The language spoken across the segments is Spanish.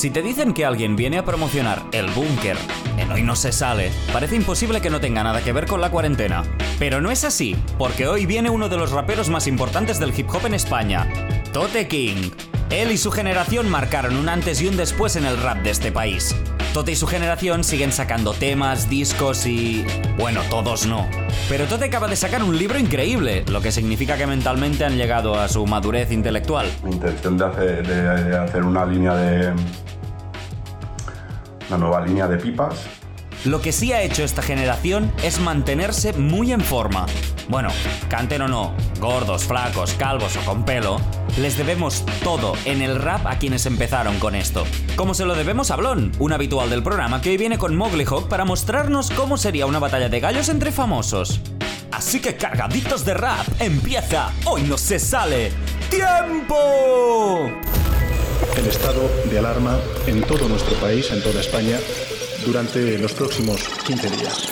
Si te dicen que alguien viene a promocionar El Búnker en Hoy No Se Sale, parece imposible que no tenga nada que ver con la cuarentena. Pero no es así, porque hoy viene uno de los raperos más importantes del hip hop en España, Tote King. Él y su generación marcaron un antes y un después en el rap de este país. Tote y su generación siguen sacando temas, discos y... Bueno, todos no. Pero Tote acaba de sacar un libro increíble, lo que significa que mentalmente han llegado a su madurez intelectual. Mi intención de hacer, de hacer una línea de... Una nueva línea de pipas lo que sí ha hecho esta generación es mantenerse muy en forma. Bueno, canten o no, gordos, flacos, calvos o con pelo, les debemos todo en el rap a quienes empezaron con esto. Como se lo debemos a Blon, un habitual del programa que hoy viene con Mowgli Hawk para mostrarnos cómo sería una batalla de gallos entre famosos. Así que cargaditos de rap, empieza, hoy no se sale. ¡Tiempo! El estado de alarma en todo nuestro país, en toda España, durante los próximos 15 días.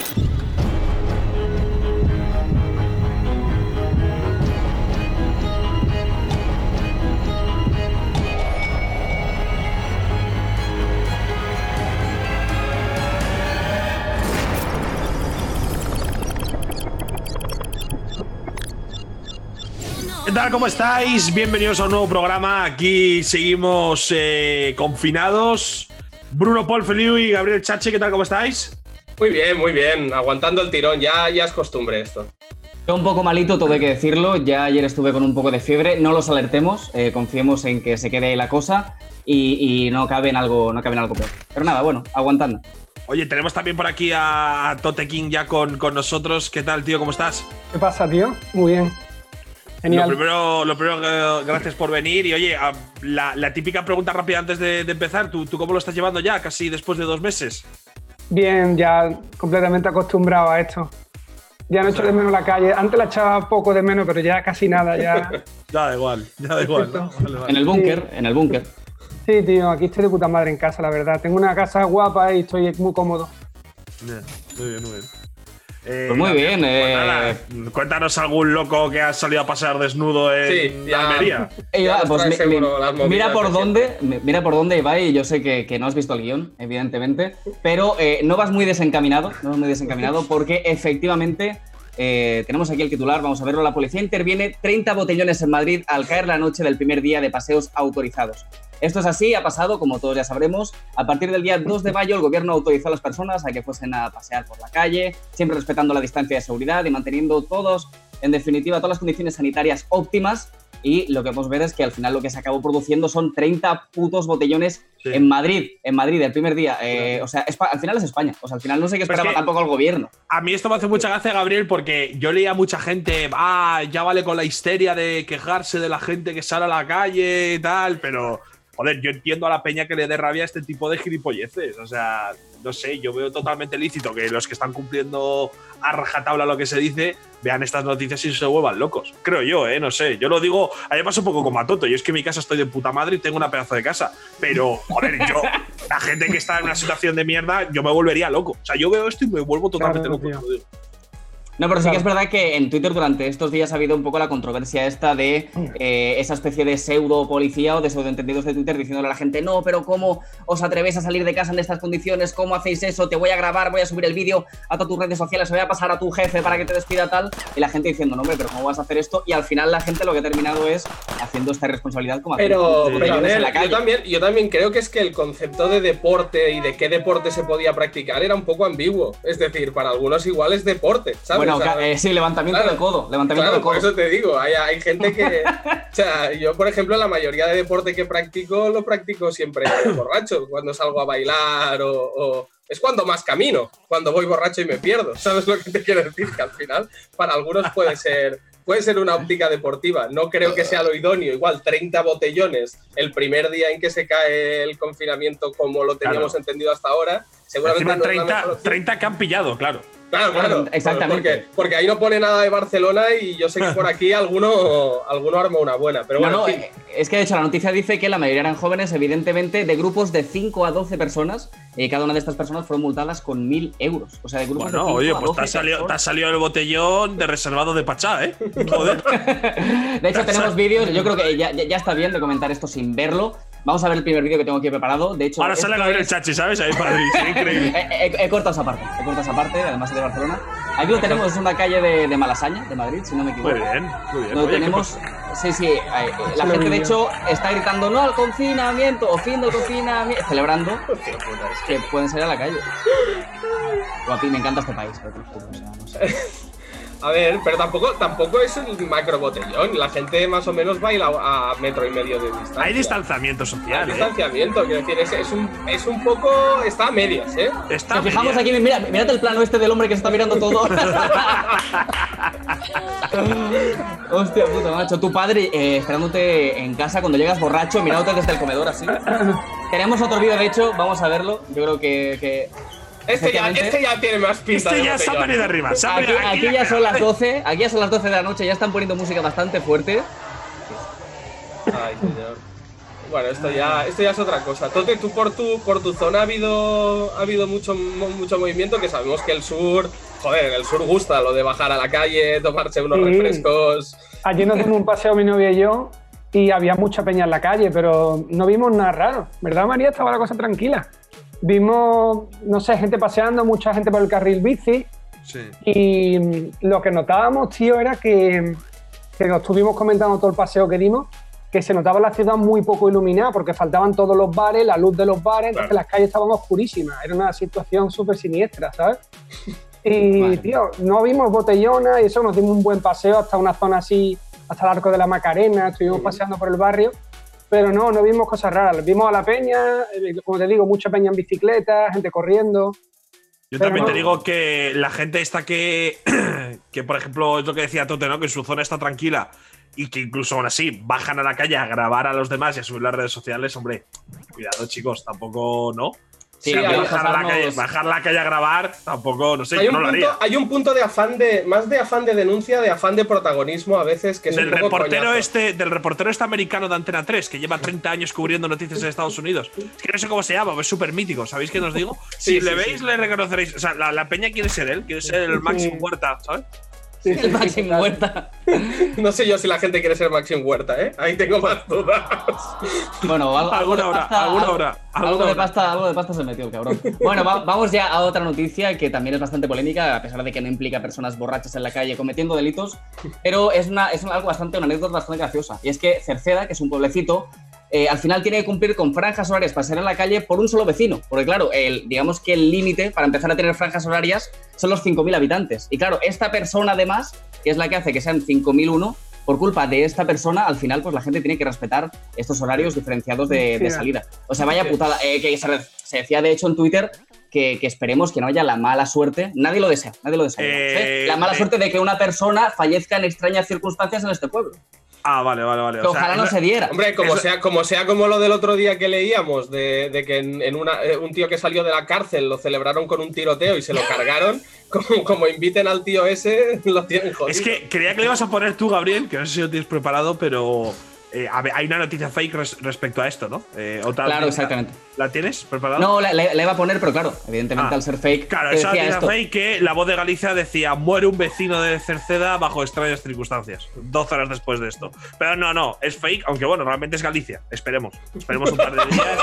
¿Qué tal? ¿Cómo estáis? Bienvenidos a un nuevo programa. Aquí seguimos eh, confinados Bruno Paul Feliu y Gabriel Chache, ¿qué tal? ¿Cómo estáis? Muy bien, muy bien. Aguantando el tirón, ya, ya es costumbre esto. Yo un poco malito, tuve que decirlo. Ya ayer estuve con un poco de fiebre. No los alertemos, eh, confiemos en que se quede ahí la cosa y, no cabe en algo, no cabe en algo peor. Pero nada, bueno, aguantando. Oye, tenemos también por aquí a Tote King ya con, con nosotros. ¿Qué tal, tío? ¿Cómo estás? ¿Qué pasa, tío? Muy bien. Lo primero, lo primero, eh, gracias por venir. Y oye, la, típica pregunta rápida antes de, empezar, ¿tú, ¿tú, cómo lo estás llevando ya, casi después de dos meses? Bien, ya completamente acostumbrado a esto. Ya no echo de menos la calle. Antes la echaba poco de menos, pero ya casi nada. Ya, ya da igual, ya da igual. En el búnker, en el búnker. Sí, tío, aquí estoy de puta madre en casa, la verdad. Tengo una casa guapa y estoy muy cómodo. muy bien, muy bien. Eh, pues muy bien. Pues eh. cuéntanos algún loco que ha salido a pasear desnudo en sí, Almería. Pues mira por dónde, mira por dónde va y yo sé que, no has visto el guion, evidentemente, pero eh, no vas muy desencaminado, no vas muy desencaminado porque efectivamente tenemos aquí el titular, vamos a verlo. La policía interviene 30 botellones en Madrid al caer la noche del primer día de paseos autorizados. Esto es así, ha pasado, como todos ya sabremos. A partir del día 2 de mayo, el gobierno autorizó a las personas a que fuesen a pasear por la calle, siempre respetando la distancia de seguridad y manteniendo todos, en definitiva, todas las condiciones sanitarias óptimas. Y lo que podemos ver es que al final lo que se acabó produciendo son 30 putos botellones en Madrid, en Madrid, el primer día. Eh, o sea, al final es España. O sea, al final no sé qué esperaba tampoco el gobierno. A mí esto me hace mucha gracia, Gabriel, porque yo leía a mucha gente, ah, ya vale con la histeria de quejarse de la gente que sale a la calle y tal, pero joder, yo entiendo a la peña que le dé rabia a este tipo de gilipolleces. O sea, no sé, yo veo totalmente lícito que los que están cumpliendo a rajatabla lo que se dice vean estas noticias y se vuelvan locos. Creo yo, ¿eh? No sé. Yo lo digo, a mí pasa un poco como a Toto. Yo es que en mi casa estoy de puta madre y tengo una pedazo de casa. Pero, joder, yo, la gente que está en una situación de mierda, yo me volvería loco. O sea, yo veo esto y me vuelvo totalmente loco. No, pero sí que es verdad que en Twitter durante estos días ha habido un poco la controversia esta de eh, esa especie de pseudo policía o de pseudo entendidos de Twitter diciéndole a la gente, no, pero ¿cómo os atrevéis a salir de casa en estas condiciones? ¿Cómo hacéis eso? Te voy a grabar, voy a subir el vídeo a todas tus redes sociales, voy a pasar a tu jefe para que te despida tal. Y la gente diciendo, no, hombre, pero ¿cómo vas a hacer esto? Y al final la gente lo que ha terminado es haciendo esta responsabilidad como Pero, pero a ver, yo también, yo también creo que es que el concepto de deporte y de qué deporte se podía practicar era un poco ambiguo. Es decir, para algunos igual es deporte, ¿sabes? Bueno, eh, sí, levantamiento de codo. Levantamiento de codo. Por eso te digo, hay, hay gente que. o sea, yo, por ejemplo, la mayoría de deporte que practico lo practico siempre borracho, cuando salgo a bailar o, es cuando más camino, cuando voy borracho y me pierdo. ¿Sabes lo que te quiero decir? Que al final, para algunos puede ser, puede ser una óptica deportiva. No creo que sea lo idóneo. Igual 30 botellones el primer día en que se cae el confinamiento como lo teníamos entendido hasta ahora. Seguramente 30, 30 que han pillado, claro. Claro, claro. Exactamente. Porque, ahí no pone nada de Barcelona y yo sé que por aquí alguno, alguno arma una buena. Pero bueno, no, eh, es que de hecho la noticia dice que la mayoría eran jóvenes, evidentemente, de grupos de 5 a 12 personas. Y cada una de estas personas fueron multadas con 1.000 euros. O sea, de grupos bueno, de 5 oye, pues te ha, salido, te ha salido el botellón de reservado de Pachá, ¿eh? Joder. de hecho, tenemos vídeos. Yo creo que ya, ya está bien de comentar esto sin verlo Vamos a ver el primer vídeo que tengo aquí preparado. De hecho, Ahora sale esto Gabriel es- Chachi, ¿sabes? Ahí para increíble. He, he- he cortado esa parte, he cortado esa parte, además es de Barcelona. Aquí lo tenemos, es una calle de, de Malasaña, de Madrid, si no me equivoco. Muy bien, muy bien. Lo Oye, tenemos, sí, sí, la gente de hecho está gritando no al confinamiento o fin del confinamiento, celebrando que- pueden salir a la calle. Guapi, me encanta este país, pero o sea, no sé. A ver, pero tampoco, tampoco es un macro botellón. La gente más o menos baila a metro y medio de distancia. Hay distanciamiento Hay social, ¿eh? distanciamiento, quiero decir, es, es un, es un poco. Está a medias, ¿eh? Está Nos fijamos aquí, mira, mírate el plano este del hombre que se está mirando todo. Hostia puta, macho. Tu padre eh, esperándote en casa cuando llegas borracho, mirándote desde el comedor así. Tenemos otro vídeo, de hecho, vamos a verlo. Yo creo que. que Este ya, este ya tiene más pinta. Este de ya botellón. venido arriba. Aquí, venido- aquí ya son las 12, aquí ya son las 12 de la noche, ya están poniendo música bastante fuerte. Ay, señor. Bueno, esto ya, esto ya es otra cosa. Tote, tú por tu, por tu zona ha habido, ha habido mucho, mucho movimiento, que sabemos que el sur, joder, en el sur gusta lo de bajar a la calle, tomarse unos Sí. refrescos. Ayer nos dimos un paseo mi novia y yo y había mucha peña en la calle, pero no vimos nada raro. ¿Verdad, María? Estaba la cosa tranquila. Vimos, no sé, gente paseando, mucha gente por el carril bici Sí. y mm, lo que notábamos, tío, era que, que nos estuvimos comentando todo el paseo que dimos, que se notaba la ciudad muy poco iluminada porque faltaban todos los bares, la luz de los bares, entonces las calles estaban oscurísimas. Era una situación súper siniestra, ¿sabes? Y, Madre tío, no vimos botellona y eso, nos dimos un buen paseo hasta una zona así, hasta el arco de la Macarena, estuvimos paseando por el barrio, pero no, no vimos cosas raras. Vimos a la peña, eh, como te digo, mucha peña en bicicleta, gente corriendo. Yo también te digo que la gente esta que, que, por ejemplo, es lo que decía Tote, ¿no? Que su zona está tranquila y que incluso aún así bajan a la calle a grabar a los demás y a subir las redes sociales, hombre, cuidado, chicos, tampoco, ¿no? Sí, hay- bajar, a la calle, bajar a la calle a grabar, tampoco, no sé, Hay yo no lo punto, haría. hay un punto de afán de, más de afán de denuncia, de afán de protagonismo a veces, que es Del un poco reportero, coñazo. este, del reportero este americano de Antena 3, que lleva 30 años cubriendo noticias en Estados Unidos. Es que no sé cómo se llama, es súper mítico, ¿sabéis qué os digo? Si Sí, le veis, le reconoceréis. O sea, la, la peña quiere ser él, quiere ser el Máximo Huerta, ¿sabes? Sí, El sí, Maxim. Huerta. No sé yo si la gente quiere ser Maxim Huerta, ¿eh? Ahí tengo más dudas. Bueno, algo, Alguna hora, pasta- alguna hora, Algo alguna de, hora. pasta, algo de pasta se metió el cabrón. Bueno, va- vamos ya a otra noticia que también es bastante polémica, a pesar de que no implica personas borrachas en la calle cometiendo delitos, pero es, una, es algo bastante, una anécdota bastante graciosa. Y es que Cerceda, que es un pueblecito, eh, al final tiene que cumplir con franjas horarias para salir a la calle por un solo vecino. Porque claro, el, digamos que el límite para empezar a tener franjas horarias son los 5.000 habitantes. Y claro, esta persona además, que es la que hace que sean 5.001, por culpa de esta persona, al final pues la gente tiene que respetar estos horarios diferenciados de, salida. O sea, vaya putada. Eh, que se, decía de hecho en Twitter que, que esperemos que no haya la mala suerte. Nadie lo desea, nadie lo desea. Eh. La mala eh. suerte de que una persona fallezca en extrañas circunstancias en este pueblo. Ah, vale, vale, vale. Que O sea, ojalá no se diera. Hombre, como Eso- sea, como sea como lo del otro día que leíamos, de, de que en, en una, eh, un tío que salió de la cárcel lo celebraron con un tiroteo y se lo cargaron, como, como inviten al tío ese, lo tienen jodido. Es que creía que le ibas a poner tú, Gabriel, que no sé si lo tienes preparado, pero eh, hay una noticia fake res- respecto a esto, ¿no? Eh, otra Claro, exactamente. ¿La tienes preparada? No, la, la- la iba a poner, pero claro, evidentemente Ah, al ser fake. Claro, te esa noticia esto. fake que la voz de Galicia decía muere un vecino de Cerceda bajo extrañas circunstancias. 12 horas después de esto. Pero no, no, es fake, aunque bueno, realmente es Galicia. Esperemos. Esperemos un par de días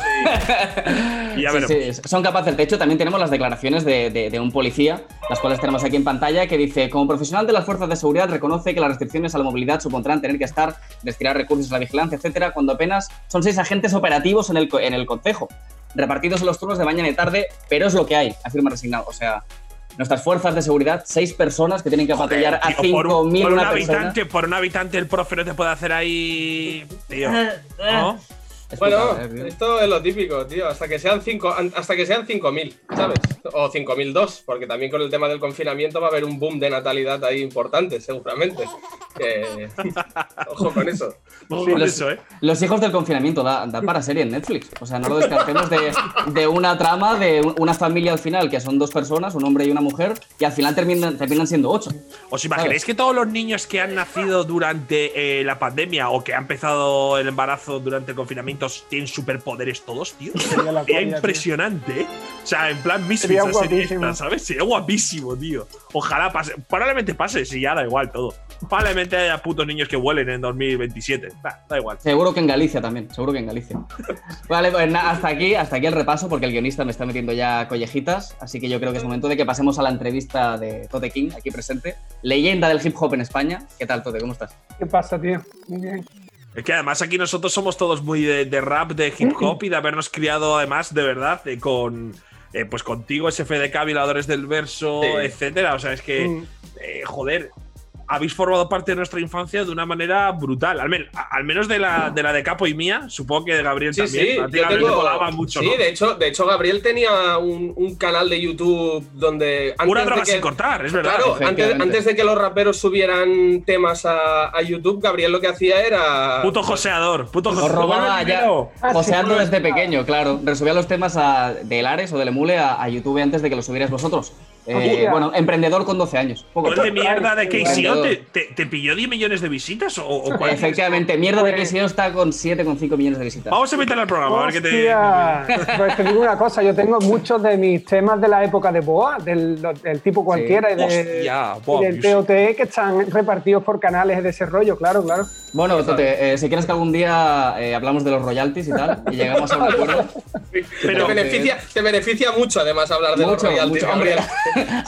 y, y ya Sí, veremos. sí, son capaces. De hecho, también tenemos las declaraciones de, de- de un policía, las cuales tenemos aquí en pantalla, que dice: Como profesional de las fuerzas de seguridad, reconoce que las restricciones a la movilidad supondrán tener que estar, destinar recursos a la vigilancia, etcétera, cuando apenas son seis agentes operativos en el, co- en el concejo, repartidos en los turnos de mañana y tarde, pero es lo que hay, afirma resignado. O sea, nuestras fuerzas de seguridad, seis personas que tienen que patrullar a Tío, por, un, 5.000 por un habitante, por un habitante el profe no te puede hacer ahí. Tío. ¿no? Es Bueno, putada, eh, esto es lo típico, tío. Hasta que sean cinco, hasta que sean 5.000, ¿sabes? O 5.002, porque también con el tema del confinamiento va a haber un boom de natalidad ahí importante, seguramente. Que- Ojo con eso. Ojo con los- eso, ¿eh? Los hijos del confinamiento da, da para serie en Netflix. O sea, no lo descartemos de, de una trama de un- una familia al final, que son dos personas, un hombre y una mujer, y al final terminan, terminan siendo ocho. ¿Os imagináis ¿Sabes? que todos los niños que han nacido durante eh, la pandemia o que ha empezado el embarazo durante el confinamiento estos tienen superpoderes todos, tío. Sería impresionante, ¿eh? O sea, en plan Misfits, sería ¿sabes? Sería guapísimo, tío. Ojalá pase. Probablemente pase, si ya da igual todo. Probablemente haya putos niños que vuelen en 2027. da igual. Seguro que en Galicia también, seguro que en Galicia. vale, pues hasta aquí, hasta aquí el repaso, porque el guionista me está metiendo ya collejitas. Así que yo creo que es momento de que pasemos a la entrevista de Tote King, aquí presente. Leyenda del hip hop en España. ¿Qué tal, Tote? ¿Cómo estás? ¿Qué pasa, tío? Muy bien. Es que además aquí nosotros somos todos muy de, rap, de hip hop y de habernos criado además de verdad con eh, pues contigo, SFDK, Violadores del Verso, etcétera. O sea, es que, mm. eh, joder, habéis formado parte de nuestra infancia de una manera brutal. Al, al menos de la, de la de Capo y mía, supongo que de Gabriel también. Sí, yo tengo, mucho. Sí, de, hecho, de hecho, Gabriel tenía un, un canal de YouTube donde. Una droga sin cortar, es verdad. Claro, antes, antes, de que los raperos subieran temas a, a, YouTube, Gabriel lo que hacía era. Puto joseador, puto joseador. robaba ya. Joseando desde pequeño, claro. Resubía los temas a, de Lares o de Emule a, a YouTube antes de que los subieras vosotros. Eh, bueno, emprendedor con 12 años. Poco de mierda de KCO te, te, pilló 10 millones de visitas? ¿O, o Efectivamente, mierda de KCO está con 7,5 millones de visitas. Vamos a meterle al programa, a ver qué te. Pues te digo una cosa, yo tengo muchos de mis temas de la época de Boa, del, tipo cualquiera, y, del TOTE que están repartidos por canales de desarrollo, claro, claro. Bueno, Tote, eh, si quieres que algún día eh, hablamos de los royalties y tal, y llegamos a un acuerdo. Pero te beneficia, te beneficia mucho, además, hablar de los royalties. Mucho,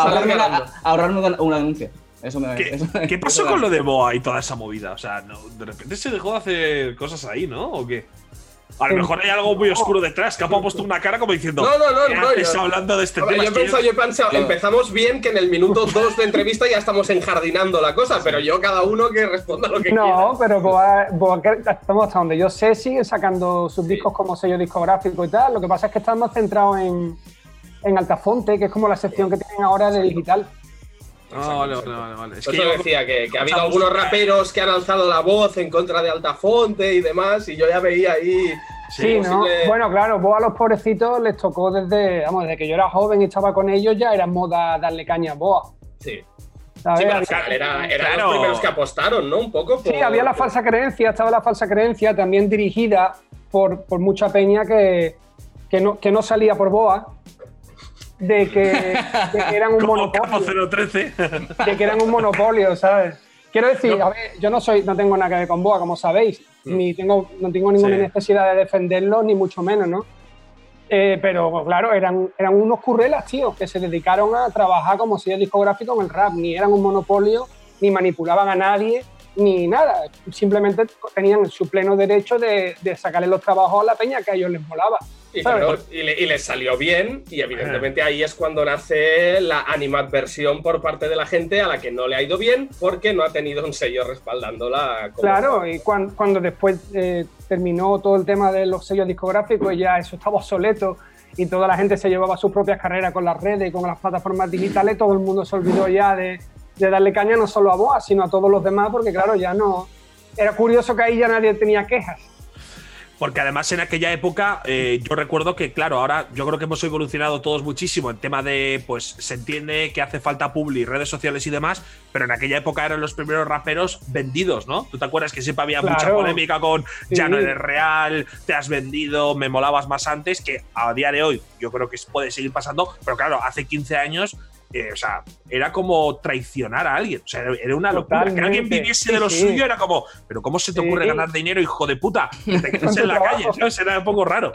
ahorrarme, una, denuncia. Eso me, ¿Qué, pasó con lo de Boa y toda esa movida? O sea, de repente se dejó de hacer cosas ahí, ¿no? ¿O qué? A lo mejor hay algo muy oscuro detrás. que ha puesto una cara como diciendo. No, no, no. no yo, hablando de este tema? Yo he pensado, yo he pensado, empezamos bien que en el minuto 2 de entrevista ya estamos enjardinando la cosa, pero yo cada uno que responda lo que no, quiera. No, pero Boa, estamos hasta donde yo sé, sigue sacando sus discos como sello discográfico y tal. Lo que pasa es que estamos centrados en en Altafonte, que es como la sección que tienen ahora de digital. Ah, vale, vale, vale. Es que yo decía que, ha habido algunos raperos que han alzado la voz en contra de Altafonte y demás, y yo ya veía ahí. Sí, ¿no? Bueno, claro, vos a los pobrecitos les tocó desde, vamos, desde que yo era joven y estaba con ellos, ya era moda darle caña a Boa. Sí. Sí, eran los primeros que apostaron, ¿no? Un poco. Sí, había la falsa creencia, estaba la falsa creencia también dirigida por, por mucha peña que, que, no, que no salía por Boa de que, eran un monopolio. de que eran un monopolio, ¿sabes? Quiero decir, a ver, yo no soy, no tengo nada que ver con Boa, como sabéis, mm. ni tengo, no tengo ninguna necesidad de defenderlo, ni mucho menos, ¿no? Eh, pero claro, eran, eran unos currelas, tío, que se dedicaron a trabajar como sello discográfico en el rap, ni eran un monopolio, ni manipulaban a nadie, ni nada. Simplemente tenían su pleno derecho de, de sacarle los trabajos a la peña que a ellos les molaba. Y, les salió bien, y evidentemente ahí es cuando nace la animadversión por parte de la gente a la que no le ha ido bien porque no ha tenido un sello respaldándola. Claro, y cuando, después eh, terminó todo el tema de los sellos discográficos, ya eso estaba obsoleto y toda la gente se llevaba sus propias carreras con las redes y con las plataformas digitales, todo el mundo se olvidó ya de, de darle caña no solo a Boa, sino a todos los demás, porque claro, ya no. Era curioso que ahí ya nadie tenía quejas. Porque además en aquella época eh, yo recuerdo que, claro, ahora yo creo que hemos evolucionado todos muchísimo en tema de, pues se entiende que hace falta publi, redes sociales y demás, pero en aquella época eran los primeros raperos vendidos, ¿no? ¿Tú te acuerdas que siempre había mucha polémica con ya no eres real, te has vendido, me molabas más antes, que a día de hoy yo creo que puede seguir pasando, pero claro, hace 15 años eh, o sea, era como traicionar a alguien. O sea, era una locura. Que alguien viviese de lo suyo era como, pero ¿cómo se te ocurre ganar dinero, hijo de puta? Que te quedes en la calle, ¿sabes? Era un poco raro.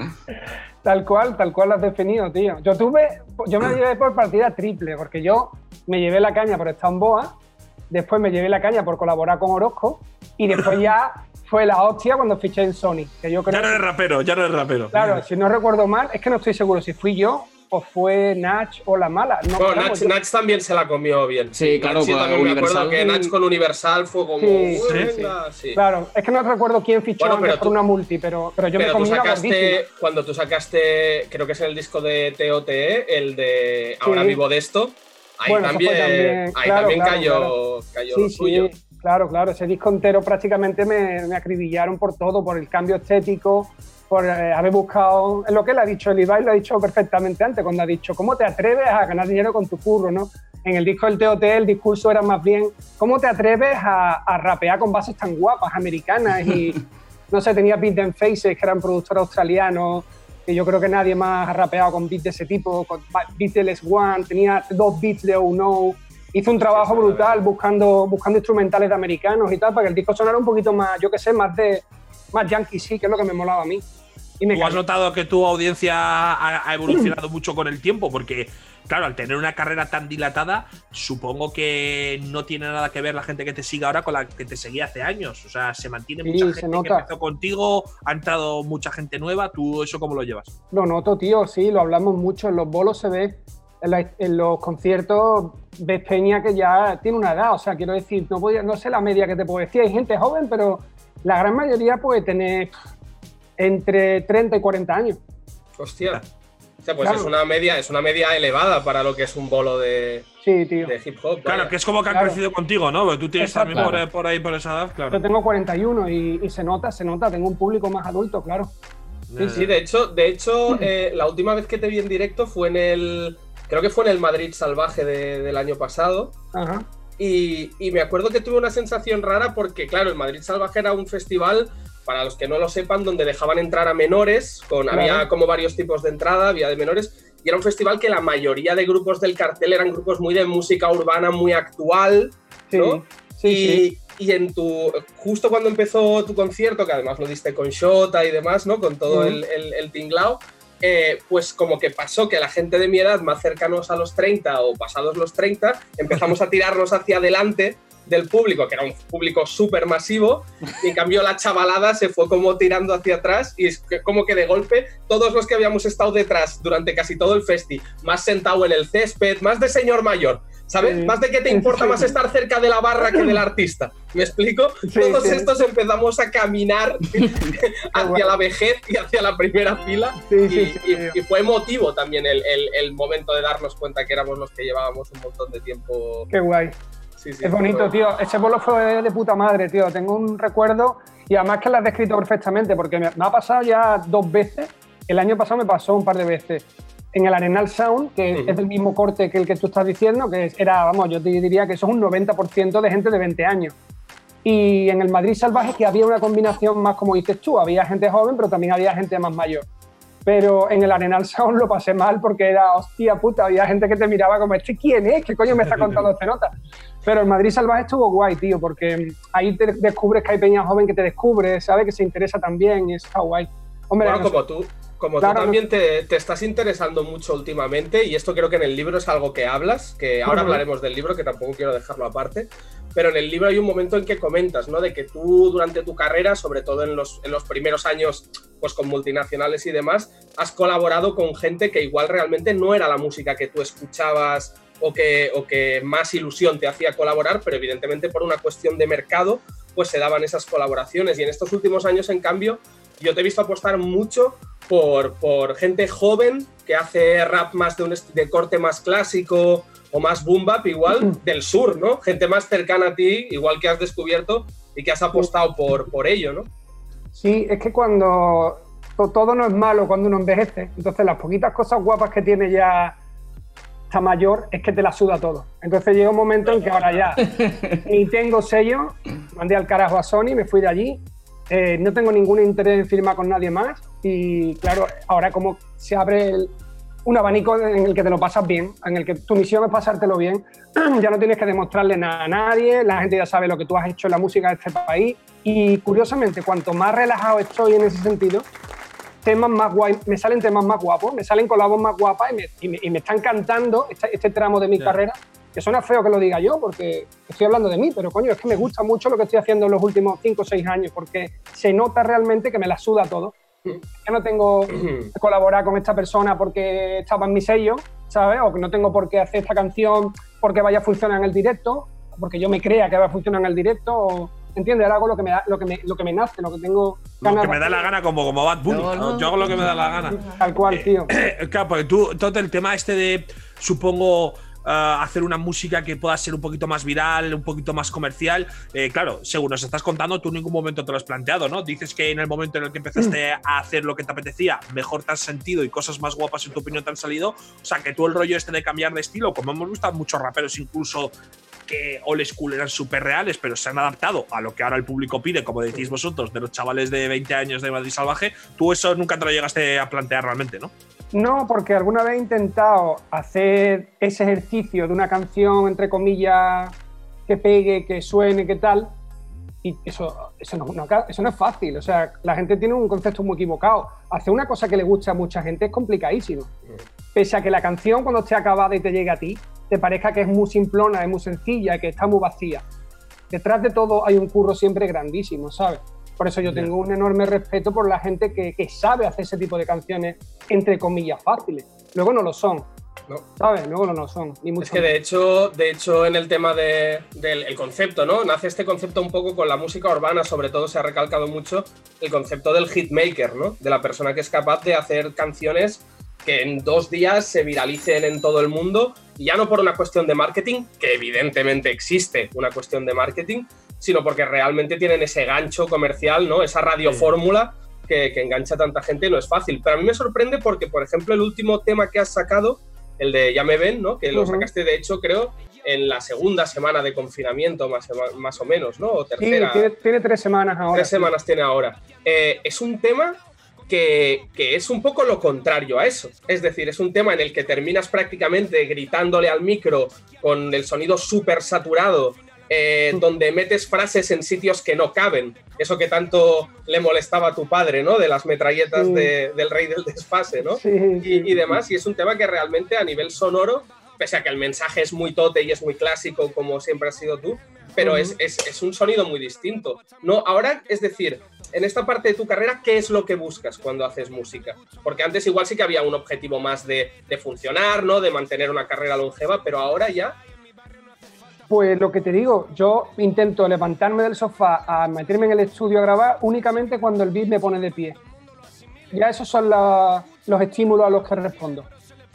Tal cual, tal cual lo has definido, tío. Yo tuve, yo me llevé por partida triple, porque yo me llevé la caña por estar en Boa, después me llevé la caña por colaborar con Orozco, y después ya fue la hostia cuando fiché en Sony. Que yo creo ya no eres rapero, ya no eres rapero. Claro, si no recuerdo mal, es que no estoy seguro si fui yo fue Nach o la mala. No, bueno, Nach, también se la comió bien. Sí, claro, sí, también me acuerdo que Nach con Universal fue como. Sí, sí, Claro, es que no recuerdo quién fichó bueno, por una multi, pero, pero yo me comí sacaste, Cuando tú sacaste, creo que es el disco de TOTE, el de Ahora vivo de esto, ahí también, ahí también cayó, cayó lo suyo. Claro, claro, ese disco entero prácticamente me, me acribillaron por todo, por el cambio estético, por eh, haber buscado, lo que él ha dicho, el Ibai lo ha dicho perfectamente antes, cuando ha dicho, ¿cómo te atreves a ganar dinero con tu curro? ¿no? En el disco del TOT el discurso era más bien, ¿cómo te atreves a, rapear con bases tan guapas, americanas? Y, no sé, tenía Beat Them Faces, que eran productores australianos, que yo creo que nadie más ha rapeado con beats de ese tipo, con beats de Les One, tenía dos beats de Oh No, hizo un trabajo brutal buscando, buscando instrumentales de americanos y tal, para que el disco sonara un poquito más, yo qué sé, más de más yankee sí, que es lo que me molaba a mí. ¿Tú has notado que tu audiencia ha, evolucionado mucho con el tiempo? Porque, claro, al tener una carrera tan dilatada, supongo que no tiene nada que ver la gente que te sigue ahora con la que te seguía hace años. O sea, se mantiene mucha gente que empezó contigo, ha entrado mucha gente nueva. ¿Tú eso cómo lo llevas? Lo noto, tío, sí, lo hablamos mucho. En los bolos se ve, en, los conciertos ves Peña que ya tiene una edad. O sea, quiero decir, no, no sé la media que te puedo decir. Hay gente joven, pero la gran mayoría puede tener entre 30 y 40 años. Hostia. O sea, pues es una media, es una media elevada para lo que es un bolo de, hip hop. Claro, que es como que han crecido contigo, ¿no? Porque tú tienes también por, ahí por esa edad, claro. Yo tengo 41 y, se nota, se nota, tengo un público más adulto, claro. Sí, sí, de hecho, de hecho eh, la última vez que te vi en directo fue en el. Creo que fue en el Madrid Salvaje del año pasado. Ajá. Y, me acuerdo que tuve una sensación rara porque, claro, el Madrid Salvaje era un festival, para los que no lo sepan, donde dejaban entrar a menores, con, había como varios tipos de entrada, había de menores, y era un festival que la mayoría de grupos del cartel eran grupos muy de música urbana, muy actual, ¿no? Sí, y, y, en tu, justo cuando empezó tu concierto, que además lo diste con Shota y demás, ¿no? Con todo el, el, el tinglao, eh, pues como que pasó que la gente de mi edad, más cercanos a los 30 o pasados los 30, empezamos a tirarnos hacia adelante del público, que era un público súper masivo, y en cambio la chavalada se fue como tirando hacia atrás y es como que de golpe todos los que habíamos estado detrás durante casi todo el festi, más sentado en el césped, más de señor mayor, ¿sabes? Más de que te importa más estar cerca de la barra que del artista. ¿Me explico? Todos estos empezamos a caminar hacia la vejez y hacia la primera fila. Y, fue emotivo también el, el, momento de darnos cuenta que éramos los que llevábamos un montón de tiempo. Qué guay. Es bonito, tío. Ese bolo fue de puta madre, tío. Tengo un recuerdo y además que lo has descrito perfectamente porque me, ha pasado ya dos veces. El año pasado me pasó un par de veces en el Arenal Sound, que es del mismo corte que el que tú estás diciendo, que era, vamos, yo te diría que eso es un 90% de gente de 20 años. Y en el Madrid Salvaje que había una combinación más como dices tú, había gente joven, pero también había gente más mayor. Pero en el Arenal Sound lo pasé mal porque era, hostia puta, había gente que te miraba como, ¿este quién es? ¿Qué coño me está contando este nota? Pero el Madrid Salvaje estuvo guay, tío, porque ahí te descubres que hay peña joven que te descubre, ¿sabes? Que se interesa también y está guay. Hombre, bueno, como tú, como tú también te, te, estás interesando mucho últimamente, y esto creo que en el libro es algo que hablas, que ahora hablaremos del libro, que tampoco quiero dejarlo aparte, pero en el libro hay un momento en que comentas, ¿no? De que tú durante tu carrera, sobre todo en los, en los primeros años, pues con multinacionales y demás, has colaborado con gente que igual realmente no era la música que tú escuchabas o que, o que más ilusión te hacía colaborar, pero evidentemente por una cuestión de mercado, pues se daban esas colaboraciones. Y en estos últimos años, en cambio, yo te he visto apostar mucho por, por gente joven que hace rap más de un de corte más clásico o más boom bap igual del sur, ¿no? Gente más cercana a ti, igual que has descubierto y que has apostado por, por ello, ¿no? Sí, es que cuando todo no es malo cuando uno envejece, entonces las poquitas cosas guapas que tiene ya está mayor es que te la suda todo. Entonces llega un momento en que ahora ya ni tengo sello, mandé al carajo a Sony, me fui de allí eh, no tengo ningún interés en firmar con nadie más y claro, ahora como se abre un abanico en el que te lo pasas bien, en el que tu misión es pasártelo bien, ya no tienes que demostrarle nada a nadie, la gente ya sabe lo que tú has hecho en la música de este país y curiosamente cuanto más relajado estoy en ese sentido, temas más guay, me salen temas más guapos, me salen con la voz más guapa y me, y me, están cantando este, este, tramo de mi carrera que suena feo que lo diga yo, porque estoy hablando de mí, pero coño, es que me gusta mucho lo que estoy haciendo en los últimos 5 o 6 años, porque se nota realmente que me la suda todo. Ya no tengo que colaborar con esta persona porque estaba en mi sello, ¿sabes? O que no tengo por qué hacer esta canción porque vaya a funcionar en el directo, porque yo me crea que va a funcionar en el directo, o, ¿entiendes? Ahora hago lo que me, da, lo que me, lo que me nace, lo que tengo ganas. Lo que me da la gana, como, como Bad Bunny. Yo hago lo que me da la gana. Tal cual, tío. claro, porque tú, todo el tema este de, supongo eh, hacer una música que pueda ser un poquito más viral, un poquito más comercial. Eh, claro, según nos estás contando, tú en ningún momento te lo has planteado, ¿no? Dices que en el momento en el que empezaste a hacer lo que te apetecía, mejor te has sentido y cosas más guapas en tu opinión te han salido. O sea, que tú el rollo este de cambiar de estilo, como hemos visto a muchos raperos incluso que old school eran súper reales, pero se han adaptado a lo que ahora el público pide, como decís vosotros, de los chavales de 20 años de Madrid Salvaje, tú eso nunca te lo llegaste a plantear realmente, ¿no? No, porque alguna vez he intentado hacer ese ejercicio de una canción, entre comillas, que pegue, que suene, que tal, y eso, eso, no, eso no es fácil. O sea, la gente tiene un concepto muy equivocado. Hacer una cosa que le gusta a mucha gente es complicadísimo. Pese a que la canción, cuando esté acabada y te llegue a ti, te parezca que es muy simplona, es muy sencilla, que está muy vacía. Detrás de todo hay un curro siempre grandísimo, ¿sabes? Por eso yo tengo un enorme respeto por la gente que, que sabe hacer ese tipo de canciones, entre comillas, fáciles. Luego no lo son. No. ¿Sabes? Luego no, son. Ni mucho es que de hecho, de hecho, en el tema del concepto, ¿no? Nace este concepto un poco con la música urbana, sobre todo se ha recalcado mucho el concepto del hitmaker, ¿no? De la persona que es capaz de hacer canciones que en dos días se viralicen en todo el mundo, y ya no por una cuestión de marketing, que evidentemente existe una cuestión de marketing, sino porque realmente tienen ese gancho comercial, ¿no? Esa radiofórmula que, que engancha a tanta gente no es fácil. Pero a mí me sorprende porque, por ejemplo, el último tema que has sacado, el de Ya me ven, ¿no? Que lo sacaste, de hecho, creo, en la segunda semana de confinamiento, más, más o menos, ¿no? O tercera. Sí, tiene, tres semanas ahora. Tres semanas tiene ahora. Eh, es un tema que, que, es un poco lo contrario a eso. Es decir, es un tema en el que terminas prácticamente gritándole al micro con el sonido súper saturado eh, donde metes frases en sitios que no caben. Eso que tanto le molestaba a tu padre, ¿no? De las metralletas del rey del desfase, ¿no? y, demás. Y es un tema que realmente a nivel sonoro, pese a que el mensaje es muy tote y es muy clásico, como siempre has sido tú, pero es, es, un sonido muy distinto. No, ahora, es decir, en esta parte de tu carrera, ¿qué es lo que buscas cuando haces música? Porque antes igual sí que había un objetivo más de, funcionar, ¿no? De mantener una carrera longeva, pero ahora ya pues lo que te digo, yo intento levantarme del sofá a meterme en el estudio a grabar únicamente cuando el beat me pone de pie. Ya esos son los estímulos a los que respondo.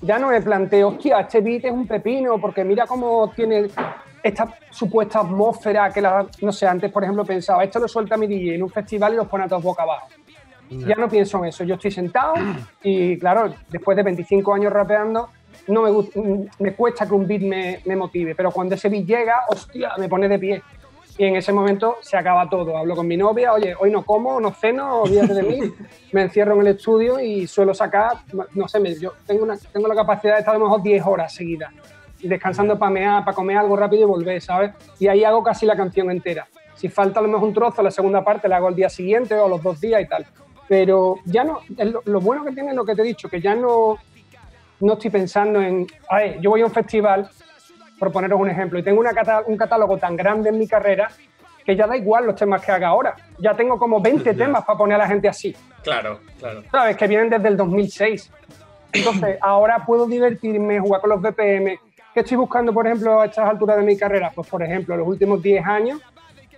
Ya no me planteo, hostia, este beat es un pepino, porque mira cómo tiene esta supuesta atmósfera que, la, no sé, antes por ejemplo pensaba, esto lo suelta mi DJ en un festival y los pone a todos boca abajo. Ya no pienso en eso, yo estoy sentado y claro, después de 25 años rapeando, no me, mm, me cuesta que un beat me, me, motive, pero cuando ese beat llega, hostia, me pone de pie. Y en ese momento se acaba todo. Hablo con mi novia, oye, hoy no como, no ceno, olvídate de mí. me encierro en el estudio y suelo sacar, no sé, yo tengo, una, tengo la capacidad de estar a lo mejor 10 horas seguidas, descansando para mear, para comer algo rápido y volver, ¿sabes? Y ahí hago casi la canción entera. Si falta a lo mejor un trozo, la segunda parte la hago el día siguiente o los dos días y tal. Pero ya no, lo, lo bueno que tiene es lo que te he dicho, que ya no, no estoy pensando en, a ver, yo voy a un festival, por poneros un ejemplo, y tengo un catálogo tan grande en mi carrera que ya da igual los temas que haga ahora. Ya tengo como 20 temas para poner a la gente así. Claro, claro. ¿Sabes? Que vienen desde el 2006. Entonces, ahora puedo divertirme, jugar con los BPM. ¿Qué estoy buscando, por ejemplo, a estas alturas de mi carrera? Pues, por ejemplo, los últimos 10 años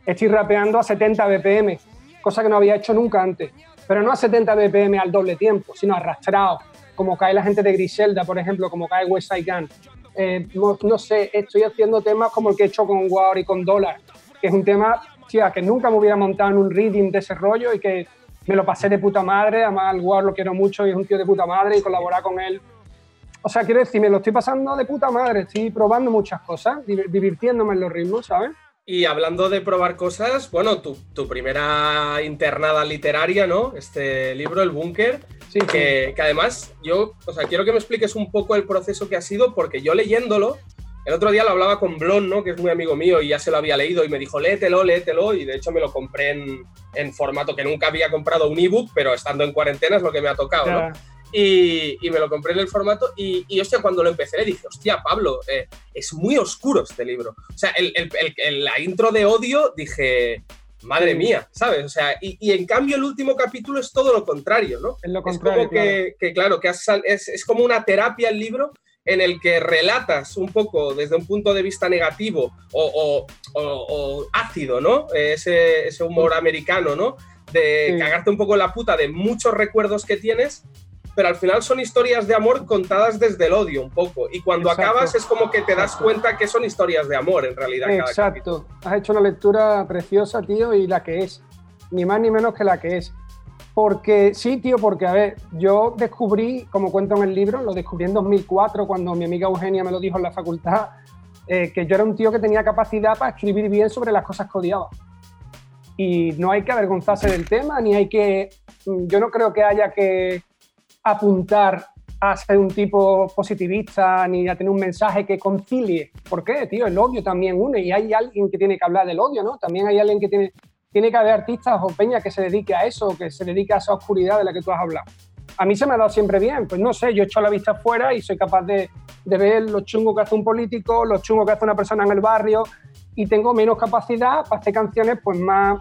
estoy rapeando a 70 BPM, cosa que no había hecho nunca antes. Pero no a 70 BPM al doble tiempo, sino arrastrado, como cae la gente de Griselda, por ejemplo, como cae West Side Gun. Eh, no, sé, estoy haciendo temas como el que he hecho con War y con Dollar, que es un tema tía, que nunca me hubiera montado en un reading de ese rollo y que me lo pasé de puta madre. Además, al War lo quiero mucho y es un tío de puta madre y colaborar con él. O sea, quiero decir, me lo estoy pasando de puta madre, estoy probando muchas cosas, divirtiéndome en los ritmos, ¿sabes? Y hablando de probar cosas, bueno, tu, tu primera internada literaria, ¿no? Este libro, El Búnker, Sí, que, además yo, o sea, quiero que me expliques un poco el proceso que ha sido, porque yo leyéndolo, el otro día lo hablaba con Blon, ¿no? Que es muy amigo mío y ya se lo había leído y me dijo, léetelo, léetelo. Y de hecho me lo compré en, en formato que nunca había comprado un ebook, pero estando en cuarentena es lo que me ha tocado, ¿no? Y, y, me lo compré en el formato y, y, hostia, cuando lo empecé le dije, hostia, Pablo, eh, es muy oscuro este libro. O sea, el, el, la intro de odio dije, madre mía, ¿sabes? O sea, y, en cambio el último capítulo es todo lo contrario, ¿no? Es lo contrario. como que, claro, que es, como una terapia el libro en el que relatas un poco desde un punto de vista negativo o, ácido, ¿no? Ese, ese humor americano, ¿no? De cagarte un poco la puta de muchos recuerdos que tienes pero al final son historias de amor contadas desde el odio un poco. Y cuando acabas es como que te das cuenta que son historias de amor en realidad. Exacto. Has hecho una lectura preciosa, tío, y la que es. Ni más ni menos que la que es. Porque, sí, tío, porque, a ver, yo descubrí, como cuento en el libro, lo descubrí en 2004 cuando mi amiga Eugenia me lo dijo en la facultad, eh, que yo era un tío que tenía capacidad para escribir bien sobre las cosas que odiaba. Y no hay que avergonzarse del tema, ni hay que... Mm, yo no creo que haya que apuntar a ser un tipo positivista ni a tener un mensaje que concilie. ¿Por qué, tío? El odio también une y hay alguien que tiene que hablar del odio, ¿no? También hay alguien que tiene, tiene que haber artistas o peña que se dedique a eso, que se dedique a esa oscuridad de la que tú has hablado. A mí se me ha dado siempre bien, pues no sé, yo echo la vista afuera y soy capaz de, de ver lo chungo que hace un político, lo chungo que hace una persona en el barrio y tengo menos capacidad para hacer canciones pues más,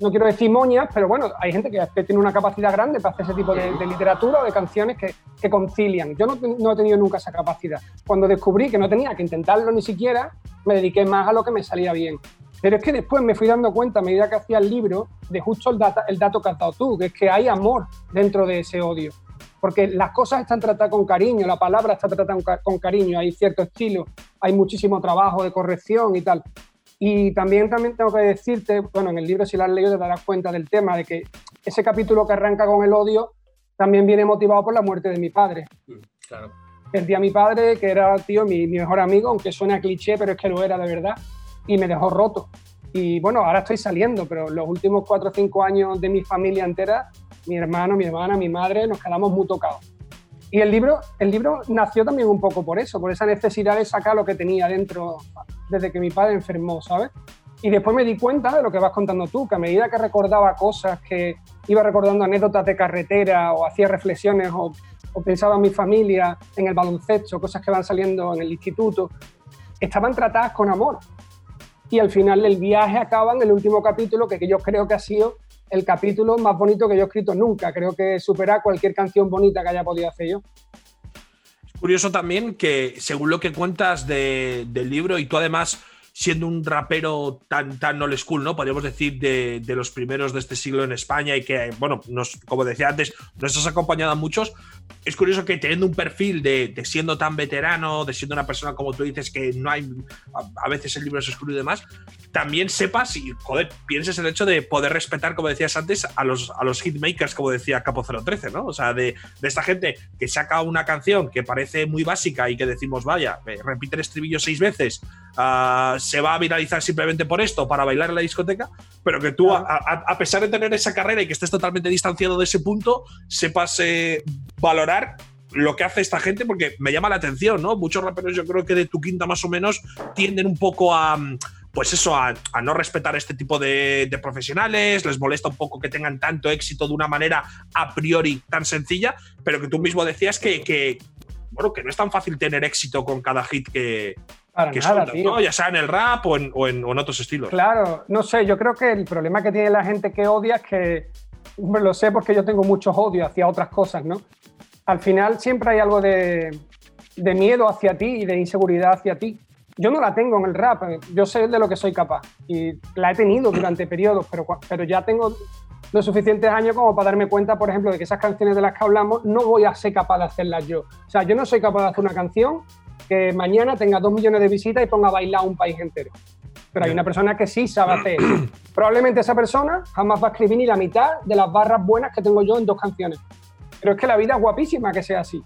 no quiero decir moñas, pero bueno, hay gente que, tiene una capacidad grande para hacer ese tipo de, literatura o de canciones que, que concilian. Yo no, he tenido nunca esa capacidad. Cuando descubrí que no tenía que intentarlo ni siquiera, me dediqué más a lo que me salía bien. Pero es que después me fui dando cuenta, a medida que hacía el libro, de justo data, el dato que has dado tú, que es que hay amor dentro de ese odio porque las cosas están tratadas con cariño, la palabra está tratada con cariño, hay cierto estilo, hay muchísimo trabajo de corrección y tal. Y también, también tengo que decirte, bueno, en el libro si lo has leído te darás cuenta del tema, de que ese capítulo que arranca con el odio también viene motivado por la muerte de mi padre. Mm, claro. Perdí a mi padre, que era, tío, mi, mi mejor amigo, aunque suena cliché, pero es que lo era de verdad, y me dejó roto. Y bueno, ahora estoy saliendo, pero los últimos cuatro o cinco años de mi familia entera mi hermano, mi hermana, mi madre, nos quedamos muy tocados. Y el libro, el libro nació también un poco por eso, por esa necesidad de sacar lo que tenía dentro desde que mi padre enfermó, ¿sabes? Y después me di cuenta de lo que vas contando tú, que a medida que recordaba cosas, que iba recordando anécdotas de carretera o hacía reflexiones o, o pensaba en mi familia, en el baloncesto, cosas que van saliendo en el instituto, estaban tratadas con amor. Y al final del viaje acaba en el último capítulo, que yo creo que ha sido el capítulo más bonito que yo he escrito nunca. Creo que supera cualquier canción bonita que haya podido hacer yo. Curioso también que, según lo que cuentas del libro, y tú además siendo un rapero tan, tan old school, ¿no? Podríamos decir de, los primeros de este siglo en España y que, bueno, nos, como decía antes, nos has acompañado a muchos. Es curioso que teniendo un perfil de, siendo tan veterano, de siendo una persona como tú dices, que no hay, a, veces el libro es oscuro y demás, también sepas y, joder, pienses el hecho de poder respetar, como decías antes, a los, a los hitmakers, como decía Capo 013, ¿no? O sea, de, esta gente que saca una canción que parece muy básica y que decimos, vaya, repite el estribillo seis veces, uh, se va a viralizar simplemente por esto, para bailar en la discoteca, pero que tú, a, pesar de tener esa carrera y que estés totalmente distanciado de ese punto, sepas eh, valorar lo que hace esta gente, porque me llama la atención, ¿no? Muchos raperos, yo creo que de tu quinta más o menos, tienden un poco a pues eso, a, no respetar este tipo de, profesionales, les molesta un poco que tengan tanto éxito de una manera a priori tan sencilla, pero que tú mismo decías que, bueno, que no es tan fácil tener éxito con cada hit que, que ¿no? Ya sea en el rap o en, otros estilos. Claro, no sé, yo creo que el problema que tiene la gente que odia es que, lo sé porque yo tengo muchos odios hacia otras cosas, ¿no? Al final siempre hay algo de, de miedo hacia ti y de inseguridad hacia ti. Yo no la tengo en el rap, yo sé de lo que soy capaz y la he tenido durante periodos, pero, pero ya tengo los suficientes años como para darme cuenta, por ejemplo, de que esas canciones de las que hablamos no voy a ser capaz de hacerlas yo. O sea, yo no soy capaz de hacer una canción que mañana tenga dos millones de visitas y ponga a bailar a un país entero. Pero hay una persona que sí sabe hacer. Probablemente esa persona jamás va a escribir ni la mitad de las barras buenas que tengo yo en dos canciones. Pero es que la vida es guapísima que sea así.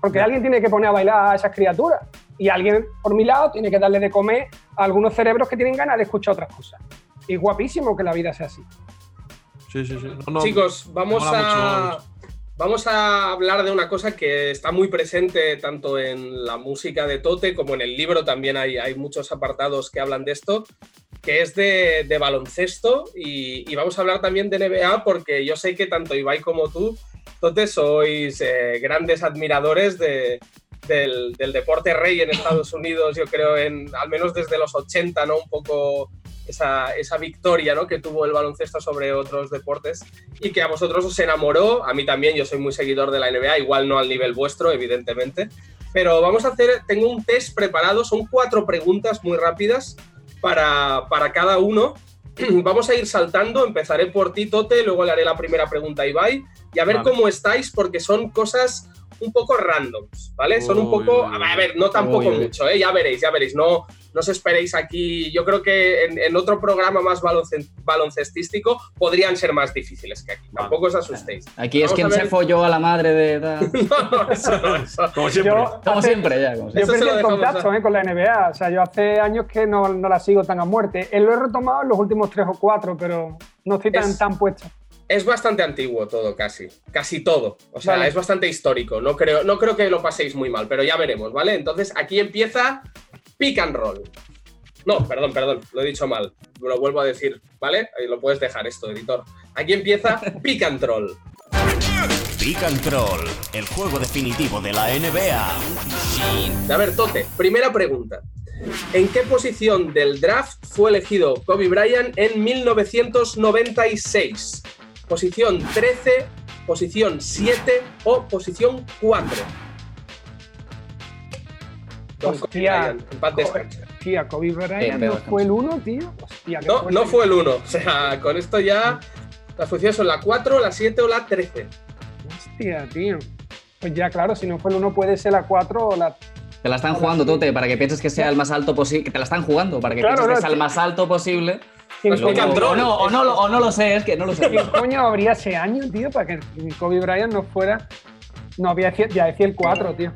Porque alguien tiene que poner a bailar a esas criaturas. Y alguien, por mi lado, tiene que darle de comer a algunos cerebros que tienen ganas de escuchar otras cosas. Y es guapísimo que la vida sea así. Sí, sí, sí. Chicos, vamos a, vamos a hablar de una cosa que está muy presente tanto en la música de Tote como en el libro. También hay, hay muchos apartados que hablan de esto, que es de, baloncesto. Y, vamos a hablar también de NBA porque yo sé que tanto Ibai como tú, Tote, sois eh, grandes admiradores de, del, deporte rey en Estados Unidos, yo creo, en, al menos desde los 80, ¿no? Un poco esa, esa, victoria ¿no? que tuvo el baloncesto sobre otros deportes y que a vosotros os enamoró, a mí también, yo soy muy seguidor de la NBA, igual no al nivel vuestro, evidentemente, pero vamos a hacer, tengo un test preparado, son cuatro preguntas muy rápidas para, para cada uno. Vamos a ir saltando, empezaré por ti, Tote, luego le haré la primera pregunta a Ibai y a ver cómo estáis, porque son cosas un poco randoms, ¿vale? Son un poco, a ver, no tampoco mucho, ¿eh? Ya veréis, ya veréis, no, no os esperéis aquí. Yo creo que en, otro programa más baloncestístico podrían ser más difíciles que aquí. Tampoco os asustéis. Aquí es quien se folló a la madre de. no, eso no, Como siempre. Yo como siempre, ya. Como yo perdí el contacto eh, con la NBA. O sea, yo hace años que no, no, la sigo tan a muerte. Él lo he retomado en los últimos tres o cuatro, pero no estoy tan, tan puesto es bastante antiguo todo, casi. Casi todo. O sea, es bastante histórico. No creo, no creo que lo paséis muy mal, pero ya veremos, ¿vale? Entonces, aquí empieza pick and roll. No, perdón, perdón, lo he dicho mal. Lo vuelvo a decir, ¿vale? Ahí lo puedes dejar esto, editor. Aquí empieza pick and roll. Pick and roll, el juego definitivo de la NBA. A ver, Tote, primera pregunta. ¿En qué posición del draft fue elegido Kobe Bryant en 1996? Posición 13, posición 7 o posición 4. Hostia, Hostia, Kobe Bryant no fue el 1, tío. no, no fue el 1. O sea, con esto ya las posiciones son la 4, la 7 o la 13. Hostia, tío. Pues ya, claro, si no fue el 1 puede ser la 4 o la te la están jugando, Tote, para que pienses que sea el más alto posible. Que te la están jugando, para que pienses que sea el más alto posible. O, no, o, no, o, no, lo sé, es que no lo sé. ¿Qué coño habría ese año, tío, para que Kobe Bryant no fuera. No, había ya decía el 4, tío.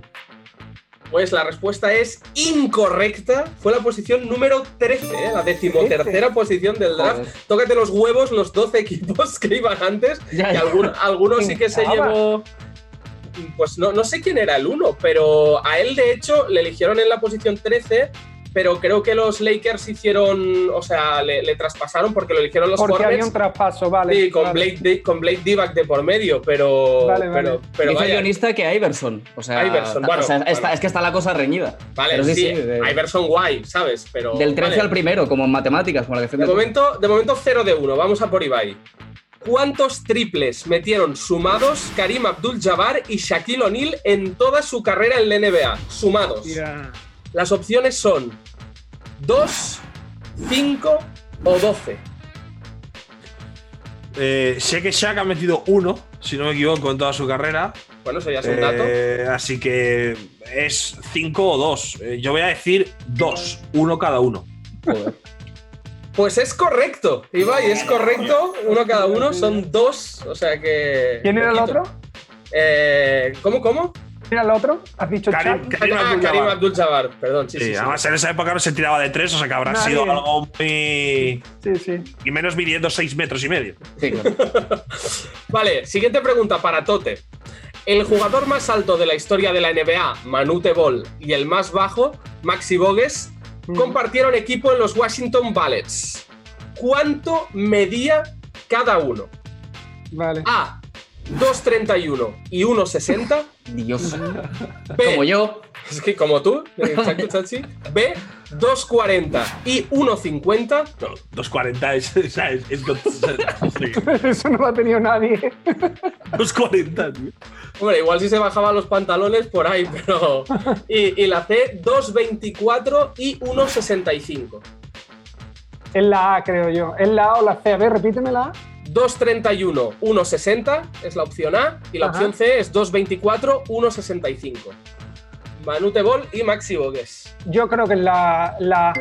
Pues la respuesta es incorrecta. Fue la posición número 13, ¿eh? la decimotercera posición del draft. Tócate los huevos, los 12 equipos que iban antes. y algunos sí que se llevó. Pues no, no sé quién era el 1, pero a él de hecho le eligieron en la posición 13 pero creo que los Lakers hicieron, o sea, le, traspasaron porque lo eligieron los Porque había un traspaso, vale. Sí, con, Blake, con Blake Divac de por medio, pero. Vale, vale. Pero, Dice guionista que Iverson. O sea, Iverson, bueno, es que está la cosa reñida. Vale, sí, sí, Iverson guay, ¿sabes? Pero, Del 13 al primero, como en matemáticas, como la de momento, de momento 0 de 1, vamos a por Ibai. ¿Cuántos triples metieron sumados Karim Abdul-Jabbar y Shaquille O'Neal en toda su carrera en la NBA? Sumados. Las opciones son 2, 5 o 12. Eh, sé que Shaq ha metido uno, si no me equivoco, en toda su carrera. Bueno, eso ya es un dato. Eh, así que es 5 o 2. Eh, yo voy a decir 2, uno cada uno. Pues es correcto, Ibai, es correcto. Uno cada uno, son dos. O sea que. ¿Quién era el otro? ¿Cómo, cómo? Mira el otro, has dicho Karim, Karim Abdul-Jabbar, perdón. Sí, sí, además en esa época no se tiraba de tres, o sea que habrá sido algo muy. Sí, sí. Y menos midiendo seis metros y medio. Sí, vale, siguiente pregunta para Tote. El jugador más alto de la historia de la NBA, Manute Ball, y el más bajo, Maxi Bogues, compartieron equipo en los Washington Bullets. ¿Cuánto medía cada uno? Vale. A. 2.31 y 1.60. Dios. como yo. Es que como tú, exacto, Chachi. B, 2.40 y 1.50. No, 2.40 es, es, es, Eso no lo ha tenido nadie. 2.40, tío. Hombre, igual si se bajaban los pantalones por ahí, pero. Y, y la C, 2.24 y 1.65. Es la A, creo yo. Es la A o la C. A ver, repíteme la A. 231, 160 es la opción A y la opción C es 224, 165. Manute Ball y Maxi Bogues. Yo creo que es la, la...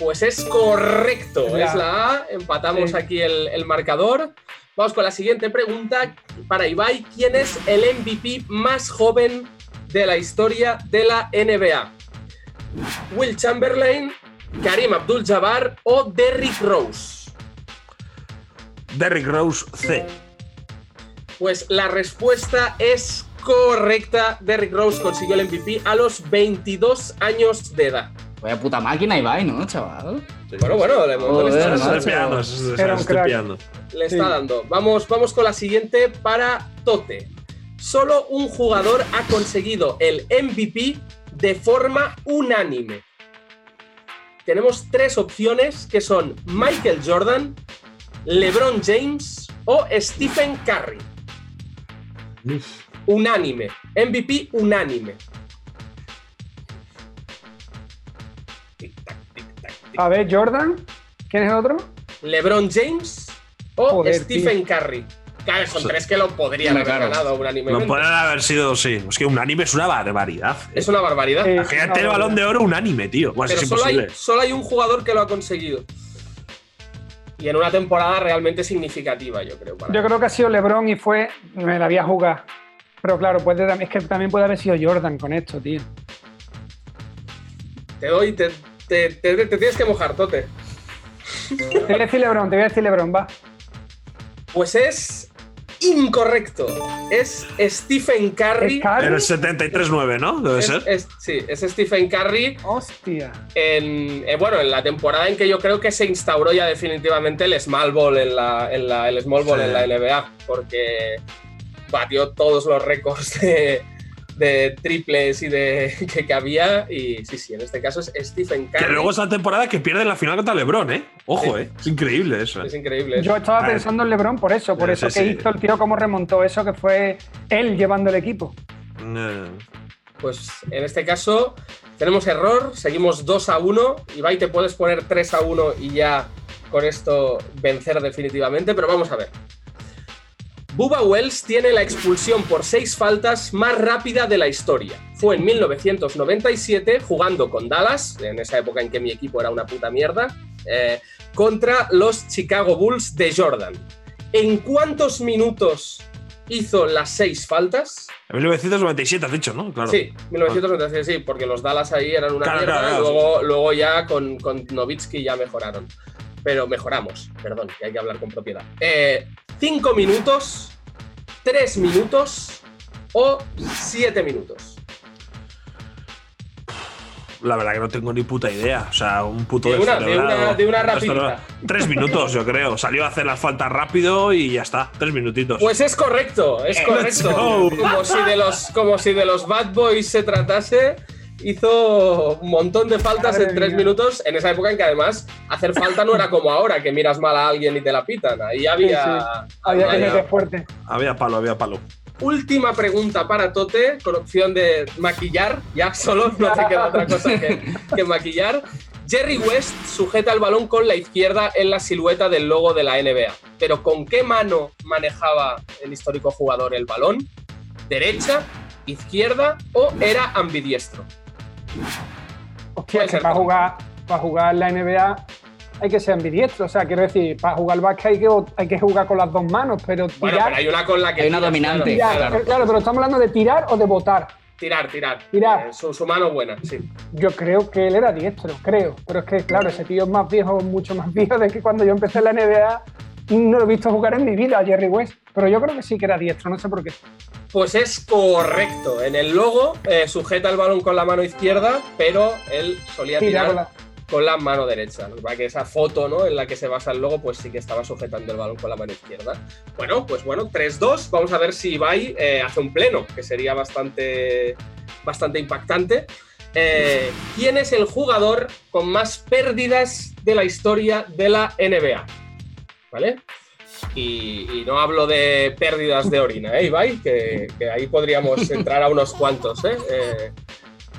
Pues es correcto, es la A. Empatamos aquí el, el, marcador. Vamos con la siguiente pregunta para Ibai. ¿Quién es el MVP más joven de la historia de la NBA? Will Chamberlain, Karim Abdul-Jabbar o Derrick Rose. Derrick Rose C. Pues la respuesta es correcta. Derrick Rose consiguió el MVP a los 22 años de edad. Vaya puta máquina y ¿no, chaval? Bueno, bueno, le, le está dando. Vamos, vamos con la siguiente para Tote. Solo un jugador ha conseguido el MVP de forma unánime. Tenemos tres opciones que son Michael Jordan, LeBron James o Stephen Curry. Unánime. MVP unánime. A ver, Jordan. ¿Quién es el otro? LeBron James o Stephen Curry. Claro, son tres que lo podrían haber ganado un anime. Lo podrían haber sido, sí. Es que un anime es una barbaridad. Es una barbaridad. Imagínate el balón de oro, un anime, tío. Pues Pero es solo hay, imposible. solo hay un jugador que lo ha conseguido. Y en una temporada realmente significativa, yo creo. para Yo creo que ha sido LeBron y fue. Me la había jugado. Pero claro, puede, es que también puede haber sido Jordan con esto, tío. Te doy, te, te- te- te tienes que mojar, Tote. Te voy a decir LeBron, te voy a decir LeBron, va. Pues es incorrecto. Es Stephen Curry. ¿Es Curry? En el 73-9, ¿no? Debe Es- ser. es- sí, es Stephen Curry Hostia. en, eh, bueno, en la temporada en que yo creo que se instauró ya definitivamente el small ball en la, en la- el small ball Sí. en la NBA, porque batió todos los récords de, de triples y de que, que había. Y sí, sí, en este caso es Stephen Curry. Que luego es la temporada que pierde la final contra LeBron, ¿eh? Ojo, Sí. ¿eh? Es increíble eso. ¿eh? Es increíble. Yo estaba A ver. pensando en LeBron por eso, por Sí, eso que sí. hizo el tío como remontó eso, que fue él llevando el equipo. Eh, Pues en este caso tenemos error, seguimos 2 a 1. Ibai, te puedes poner 3 a 1 y ya con esto vencer definitivamente, pero vamos a ver. Bubba Wells tiene la expulsión por 6 faltas más rápida de la historia. Fue en 1997 jugando con Dallas, en esa época en que mi equipo era una puta mierda, eh, contra los Chicago Bulls de Jordan. ¿En cuántos minutos hizo las 6 faltas? En 1997 has dicho, ¿no? Claro. Sí, 1996, sí, porque los Dallas ahí eran una Claro, mierda. claro, claro, luego, luego ya con, con Nowitzki ya mejoraron. Pero mejoramos, perdón, que hay que hablar con propiedad. Eh, ¿Cinco minutos, tres minutos o siete minutos? La verdad que no tengo ni puta idea. O sea, un puto De una- de una- de una. Tres minutos, yo creo. Salió a hacer las faltas rápido y ya está. Tres minutitos. Pues es correcto, es Let's correcto. Como si, de los, como si de los Bad Boys se tratase. Hizo un montón de faltas Madre en tres mía. minutos, en esa época en que además hacer falta no era como ahora, que miras mal a alguien y te la pitan. Ahí había. Había que había- meter fuerte. Había palo, había palo. Última pregunta para Tote, con opción de maquillar. Ya solo no te queda otra cosa que, que maquillar. Jerry West sujeta el balón con la izquierda en la silueta del logo de la NBA. Pero ¿con qué mano manejaba el histórico jugador el balón? ¿Derecha, izquierda o era ambidiestro? Hostia, que para jugar, para jugar la NBA hay que ser ambidiestro. O sea, quiero decir, para jugar al básquet hay que, hay que jugar con las dos manos, pero Bueno, pero hay una con la que. Hay una dominante. claro, tirar, claro. pero claro, pero estamos hablando de tirar o de botar. Tirar, tirar. Tirar. Eh, su, su mano buena, sí. Yo creo que él era diestro, creo. Pero es que, claro, ese tío es más viejo, mucho más viejo de que cuando yo empecé en la NBA. No lo he visto jugar en mi vida a Jerry West. Pero yo creo que sí que era diestro, no sé por qué. Pues es correcto. En el logo eh, sujeta el balón con la mano izquierda, pero él solía Tira tirar con la- con la mano derecha. Es que esa foto ¿no? en la que se basa el logo, pues sí que estaba sujetando el balón con la mano izquierda. Bueno, pues bueno, 3-2. Vamos a ver si Ibai eh, hace un pleno, que sería bastante, bastante impactante. Eh, ¿Quién es el jugador con más pérdidas de la historia de la NBA? ¿Vale? Y, y no hablo de pérdidas de orina, ¿eh, Ibai? Que, que ahí podríamos entrar a unos cuantos, ¿eh? Eh,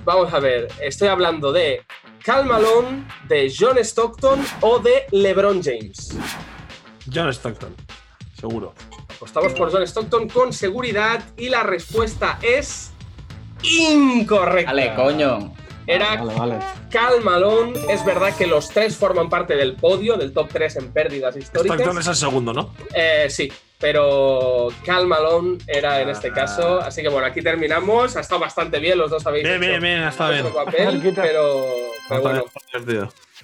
Vamos a ver, estoy hablando de Cal Malone, de John Stockton o de LeBron James. John Stockton. Seguro. Apostamos por John Stockton con seguridad y la respuesta es incorrecta. Vale, coño. Era Vale, vale. Cal Malone. Es verdad que los tres forman parte del podio, del top 3 en pérdidas históricas. Stockton es el segundo, ¿no? Eh, sí, pero Cal Malone era en este caso. Así que bueno, aquí terminamos. Ha estado bastante bien, los dos habéis Bien, hecho bien, bien, ha estado vuestro bien. papel, pero, pero bueno.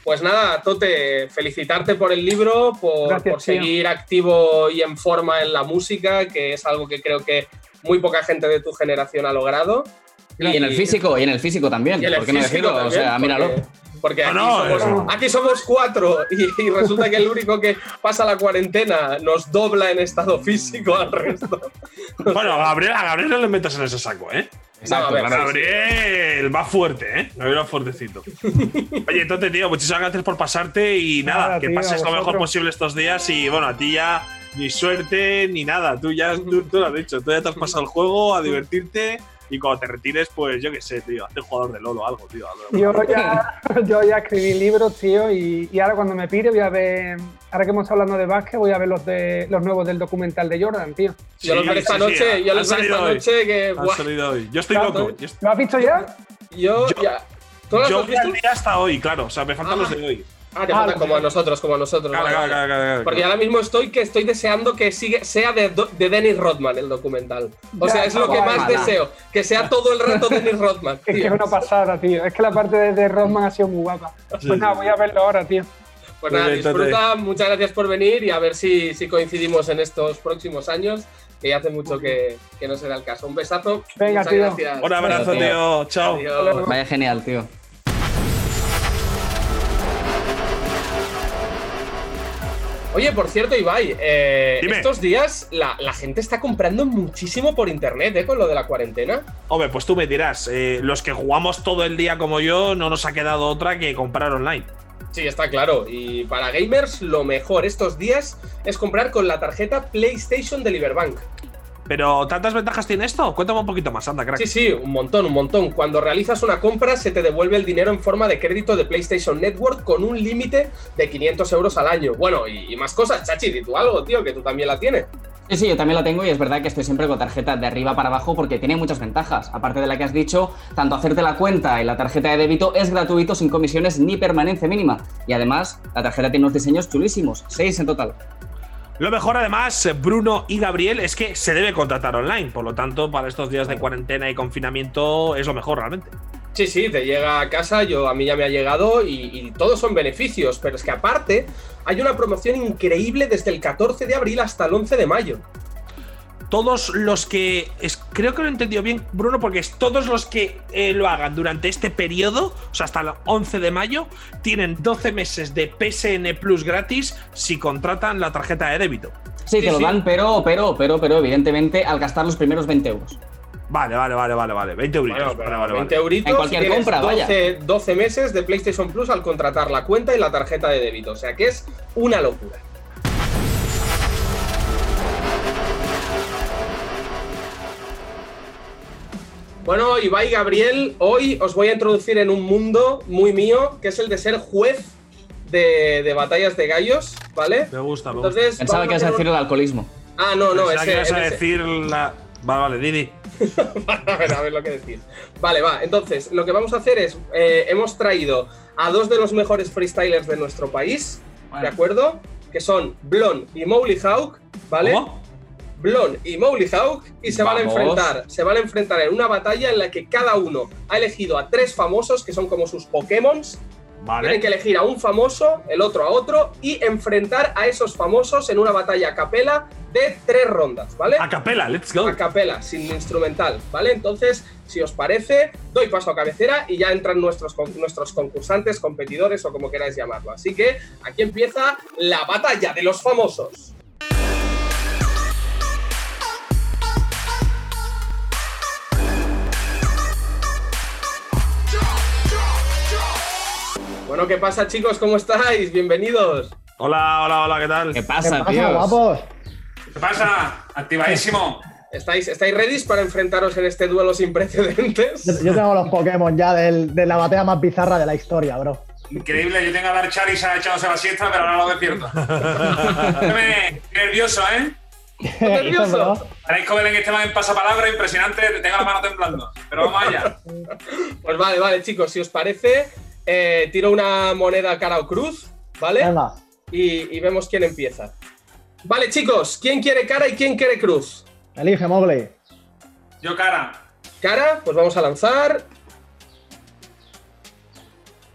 Pues nada, Tote, felicitarte por el libro, por, Gracias, por tío. seguir activo y en forma en la música, que es algo que creo que muy poca gente de tu generación ha logrado. Y en el físico, y en el físico también. El ¿Por qué no decirlo? O también, sea, míralo. Porque, porque aquí, No, no, somos, aquí somos cuatro y, y resulta que el único que pasa la cuarentena nos dobla en estado físico al resto. Bueno, a Gabriel, a Gabriel no le metas en ese saco, ¿eh? No, a ver, claro. sí, sí. Gabriel va fuerte, ¿eh? Gabriel va fuertecito. Oye, entonces, tío, muchísimas gracias por pasarte y nada, Nada, que tío, pases lo mejor posible estos días y bueno, a ti ya ni suerte ni nada. Tú ya tú, tú lo has dicho, tú ya te has pasado el juego a divertirte y cuando te retires, pues yo qué sé, tío, hazte jugador de LOL o algo, tío. Yo ya, yo ya escribí libros, tío, y, ahora cuando me pide voy a ver, ahora que hemos hablando de básquet, voy a ver los de los nuevos del documental de Jordan, tío. yo los veré esta noche, yo los veré esta noche que... Han salido hoy. Yo estoy loco. ¿Lo has visto ya? Yo, ya. ¿Tú yo vi el día hasta hoy, claro, o sea, me faltan los de hoy. Ah, te faltan como a nosotros, como a nosotros. Claro, claro, claro, Porque ahora mismo estoy que estoy deseando que sigue, sea de, de Dennis Rodman el documental. O sea, es lo que más deseo, que sea todo el rato Dennis Rodman. es que es una pasada, tío. Es que la parte de, de Rodman ha sido muy guapa. pues nada, voy a verlo ahora, tío. Pues nada, disfruta, muchas gracias por venir y a ver si, si coincidimos en estos próximos años que hace mucho que, que, no será el caso. Un besazo. Venga, Muchas tío. Gracias. Un abrazo, tío. Chao. Adiós. Vaya genial, tío. Oye, por cierto, Ibai, eh, estos días la, la, gente está comprando muchísimo por internet, ¿eh? Con lo de la cuarentena. Hombre, pues tú me dirás, eh, los que jugamos todo el día como yo, no nos ha quedado otra que comprar online. Sí, está claro. Y para gamers, lo mejor estos días es comprar con la tarjeta PlayStation de Liberbank. Pero, ¿tantas ventajas tiene esto? Cuéntame un poquito más, anda, crack. Sí, sí, un montón, un montón. Cuando realizas una compra, se te devuelve el dinero en forma de crédito de PlayStation Network con un límite de 500 euros al año. Bueno, y, y más cosas, Chachi, di tú algo, tío, que tú también la tienes. Sí, sí, yo también la tengo y es verdad que estoy siempre con tarjeta de arriba para abajo porque tiene muchas ventajas. Aparte de la que has dicho, tanto hacerte la cuenta y la tarjeta de débito es gratuito sin comisiones ni permanencia mínima. Y además, la tarjeta tiene unos diseños chulísimos, seis en total. Lo mejor, además, Bruno y Gabriel, es que se debe contratar online. Por lo tanto, para estos días de cuarentena y confinamiento, es lo mejor realmente. Sí, sí, te llega a casa, yo a mí ya me ha llegado y, y, todos son beneficios, pero es que aparte hay una promoción increíble desde el 14 de abril hasta el 11 de mayo. Todos los que. Es, creo que lo he entendido bien, Bruno, porque es todos los que eh, lo hagan durante este periodo, o sea, hasta el 11 de mayo, tienen 12 meses de PSN Plus gratis si contratan la tarjeta de débito. Sí, te lo dan, pero, pero, pero, pero, evidentemente, al gastar los primeros 20 euros. Vale, vale, vale, vale, vale. 20 euritos. Bueno, vale, vale, 20 euritos. En cualquier compra, 12, vaya. 12 meses de PlayStation Plus al contratar la cuenta y la tarjeta de débito. O sea que es una locura. Bueno, Ibai y Gabriel, hoy os voy a introducir en un mundo muy mío, que es el de ser juez de, de batallas de gallos, ¿vale? Me gusta, me Entonces, gusta. Pensaba que ibas a decir un- el alcoholismo. Ah, no, no, Pensaba que ese, ibas a decir la. Vale, vale, Didi. a ver, a ver lo que decís. Vale, va. Entonces, lo que vamos a hacer es, eh, hemos traído a dos de los mejores freestylers de nuestro país, ¿de acuerdo? Que son Blon y Mowgli Hawk, ¿vale? ¿Cómo? Blon y Mowgli Hawk y se van a enfrentar, se van a enfrentar en una batalla en la que cada uno ha elegido a tres famosos que son como sus Pokémon. Tienen Vale. que elegir a un famoso, el otro a otro y enfrentar a esos famosos en una batalla a capela de tres rondas, ¿vale? A capela, let's go. a capela, sin instrumental, ¿vale? Entonces, si os parece, doy paso a cabecera y ya entran nuestros, nuestros concursantes, competidores o como queráis llamarlo. Así que aquí empieza la batalla de los famosos. Bueno, ¿qué pasa chicos? ¿Cómo estáis? Bienvenidos. Hola, hola, hola, ¿qué tal? ¿Qué ¿Qué pasa, pasa, tío? guapos? ¿Qué pasa? Activadísimo. ¿Estáis, ¿Estáis ready para enfrentaros en este duelo sin precedentes? Yo, yo tengo los Pokémon ya del- de la batalla más bizarra de la historia, bro. Increíble, yo tengo a dar Charizard echándose la siesta, pero ahora lo despierto. Nervioso, ¿eh? nervioso? Que ver en este man en pasapalabra, impresionante, tengo la mano temblando. Pero vamos allá. Pues vale, vale, chicos, si os parece, eh, tiro una moneda cara o cruz, ¿vale? Venga. Y, y vemos quién empieza. Vale, chicos, ¿quién quiere cara y quién quiere cruz? Elige, Mowgli. Yo, cara. Cara, pues vamos a lanzar.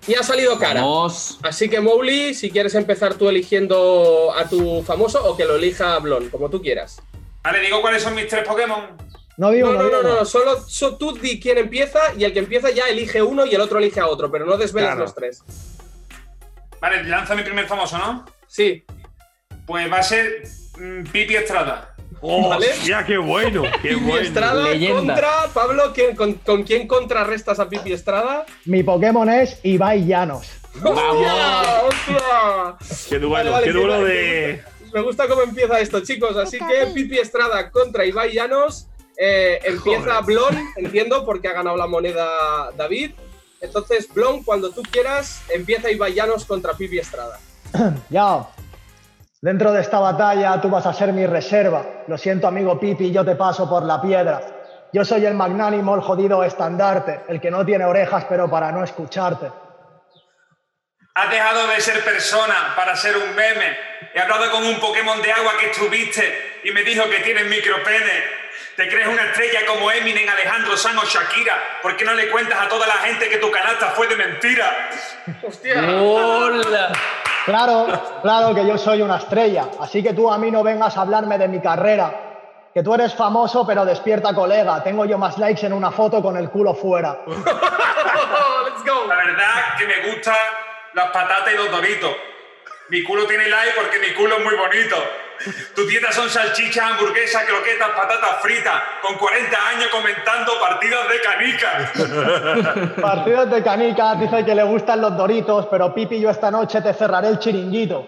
Y ha salido cara. Vamos. Así que, Mowgli, si quieres empezar tú eligiendo a tu famoso o que lo elija Blon, como tú quieras. Vale, digo cuáles son mis tres Pokémon. No digo, No, no, no, digo. no, no, solo, so- tú di quién empieza y el que empieza ya elige uno y el otro elige a otro, pero no desveles Claro. los tres. Vale, lanza mi primer famoso, ¿no? Sí, Pues va a ser mm, Pipi Estrada. Oh, Vale. ya, qué bueno, qué Pipi bueno. Estrada Leyenda. contra Pablo, ¿quién- con, con quién contrarrestas a Pipi Estrada? Mi Pokémon es Ibai Llanos. ¡Hostia! ¡Hostia! Qué duelo, Vale, vale, qué duelo me- de. Me gusta cómo empieza esto, chicos. Así que Pipi Estrada contra Ibai Llanos. Eh, empieza Blon, entiendo, porque ha ganado la moneda David. Entonces, Blon, cuando tú quieras, empieza Ibai Llanos contra Pipi Estrada. Ya. Dentro de esta batalla tú vas a ser mi reserva. Lo siento, amigo Pipi, yo te paso por la piedra. Yo soy el magnánimo, el jodido estandarte, el que no tiene orejas pero para no escucharte. Has dejado de ser persona para ser un meme. He hablado con un Pokémon de agua que estuviste y me dijo que tienes micropene. ¿Te crees una estrella como Eminem, Alejandro San o Shakira? ¿Por qué no le cuentas a toda la gente que tu canasta fue de mentira? ¡Hostia! ¡Hola! Claro, claro que yo soy una estrella, así que tú a mí no vengas a hablarme de mi carrera. Que tú eres famoso, pero despierta, colega. Tengo yo más likes en una foto con el culo fuera. ¡Let's go! La verdad que me gustan las patatas y los doritos. Mi culo tiene like porque mi culo es muy bonito. Tu dieta son salchichas, hamburguesas, croquetas, patatas fritas, con 40 años comentando partidos de canica. Partidos de canica, dice que le gustan los doritos, pero Pipi, yo esta noche te cerraré el chiringuito.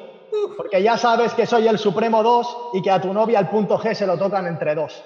Porque ya sabes que soy el Supremo 2 y que a tu novia el punto G se lo tocan entre dos.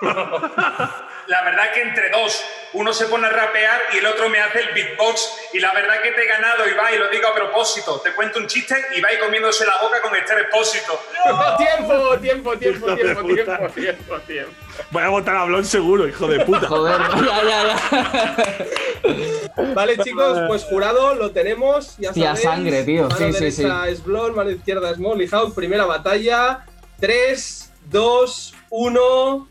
La verdad que entre dos, uno se pone a rapear y el otro me hace el beatbox. Y la verdad que te he ganado, Ibai, lo digo a propósito. Te cuento un chiste y Ibai comiéndose la boca con este expósito. tiempo, tiempo, tiempo, Hijo tiempo, tiempo, tiempo, tiempo. Voy a votar a Blon seguro, hijo de puta. Joder, ya, ya, ya. Vale, chicos, pues jurado lo tenemos. Ya Hostia, sabéis. sangre, tío. Mano Sí, sí, derecha es Blon, mano izquierda es Molly House. Primera batalla. 3, 2, 1.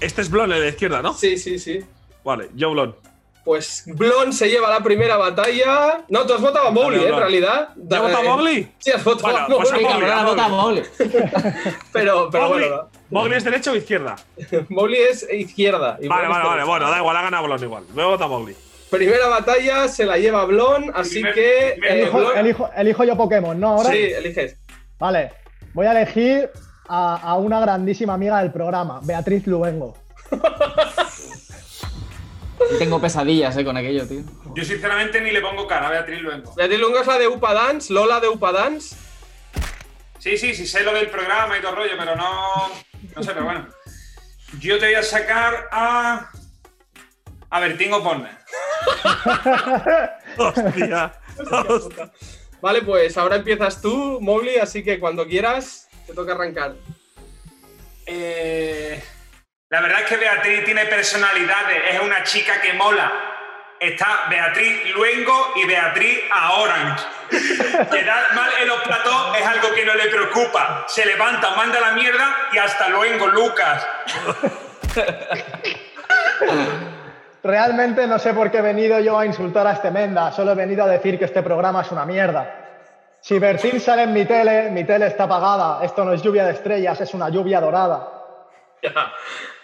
Este es Blon, el de la izquierda, ¿no? Sí, sí, sí. Vale, yo Blon. Pues Blon se lleva la primera batalla. No, tú has votado a Mowgli, ¿eh? En realidad. ¿Ya ha votado Eh, Mowgli? Sí, has votado Bueno, a pues a Mowgli. Pero, pero Mowgli, bueno, ¿Mowgli es derecha o izquierda? Mowgli es izquierda. y Vale, vale, vale. Bueno, da igual, ha ganado Blon igual. Luego vota Mowgli. Primera batalla se la lleva Blon, así Primer- que. primer- eh, Elijo, Blon- elijo- elijo yo Pokémon, ¿no? Ahora. Sí, eliges. Vale. Voy a elegir a, a una grandísima amiga del programa, Beatriz Luengo. Tengo pesadillas, eh, con aquello, tío. Yo sinceramente ni le pongo cara a Beatriz Luengo. Beatriz Lungo es la de Upa Dance, Lola de Upa Dance. Sí, sí, sí sé lo del programa y todo el rollo, pero no. No sé, pero bueno. Yo te voy a sacar a. A Bertín Oporne. Hostia. Hostia. Vale, pues ahora empiezas tú, Mowgli, así que cuando quieras te toca arrancar. Eh, la verdad es que Beatriz tiene personalidades, es una chica que mola. Está Beatriz Luengo y Beatriz a Orange. Quedar mal en los platos es algo que no le preocupa. Se levanta, manda la mierda y hasta luego, Lucas. Realmente no sé por qué he venido yo a insultar a este Menda, solo he venido a decir que este programa es una mierda. Si Bertín sale en mi tele, mi tele está apagada. Esto no es lluvia de estrellas, es una lluvia dorada.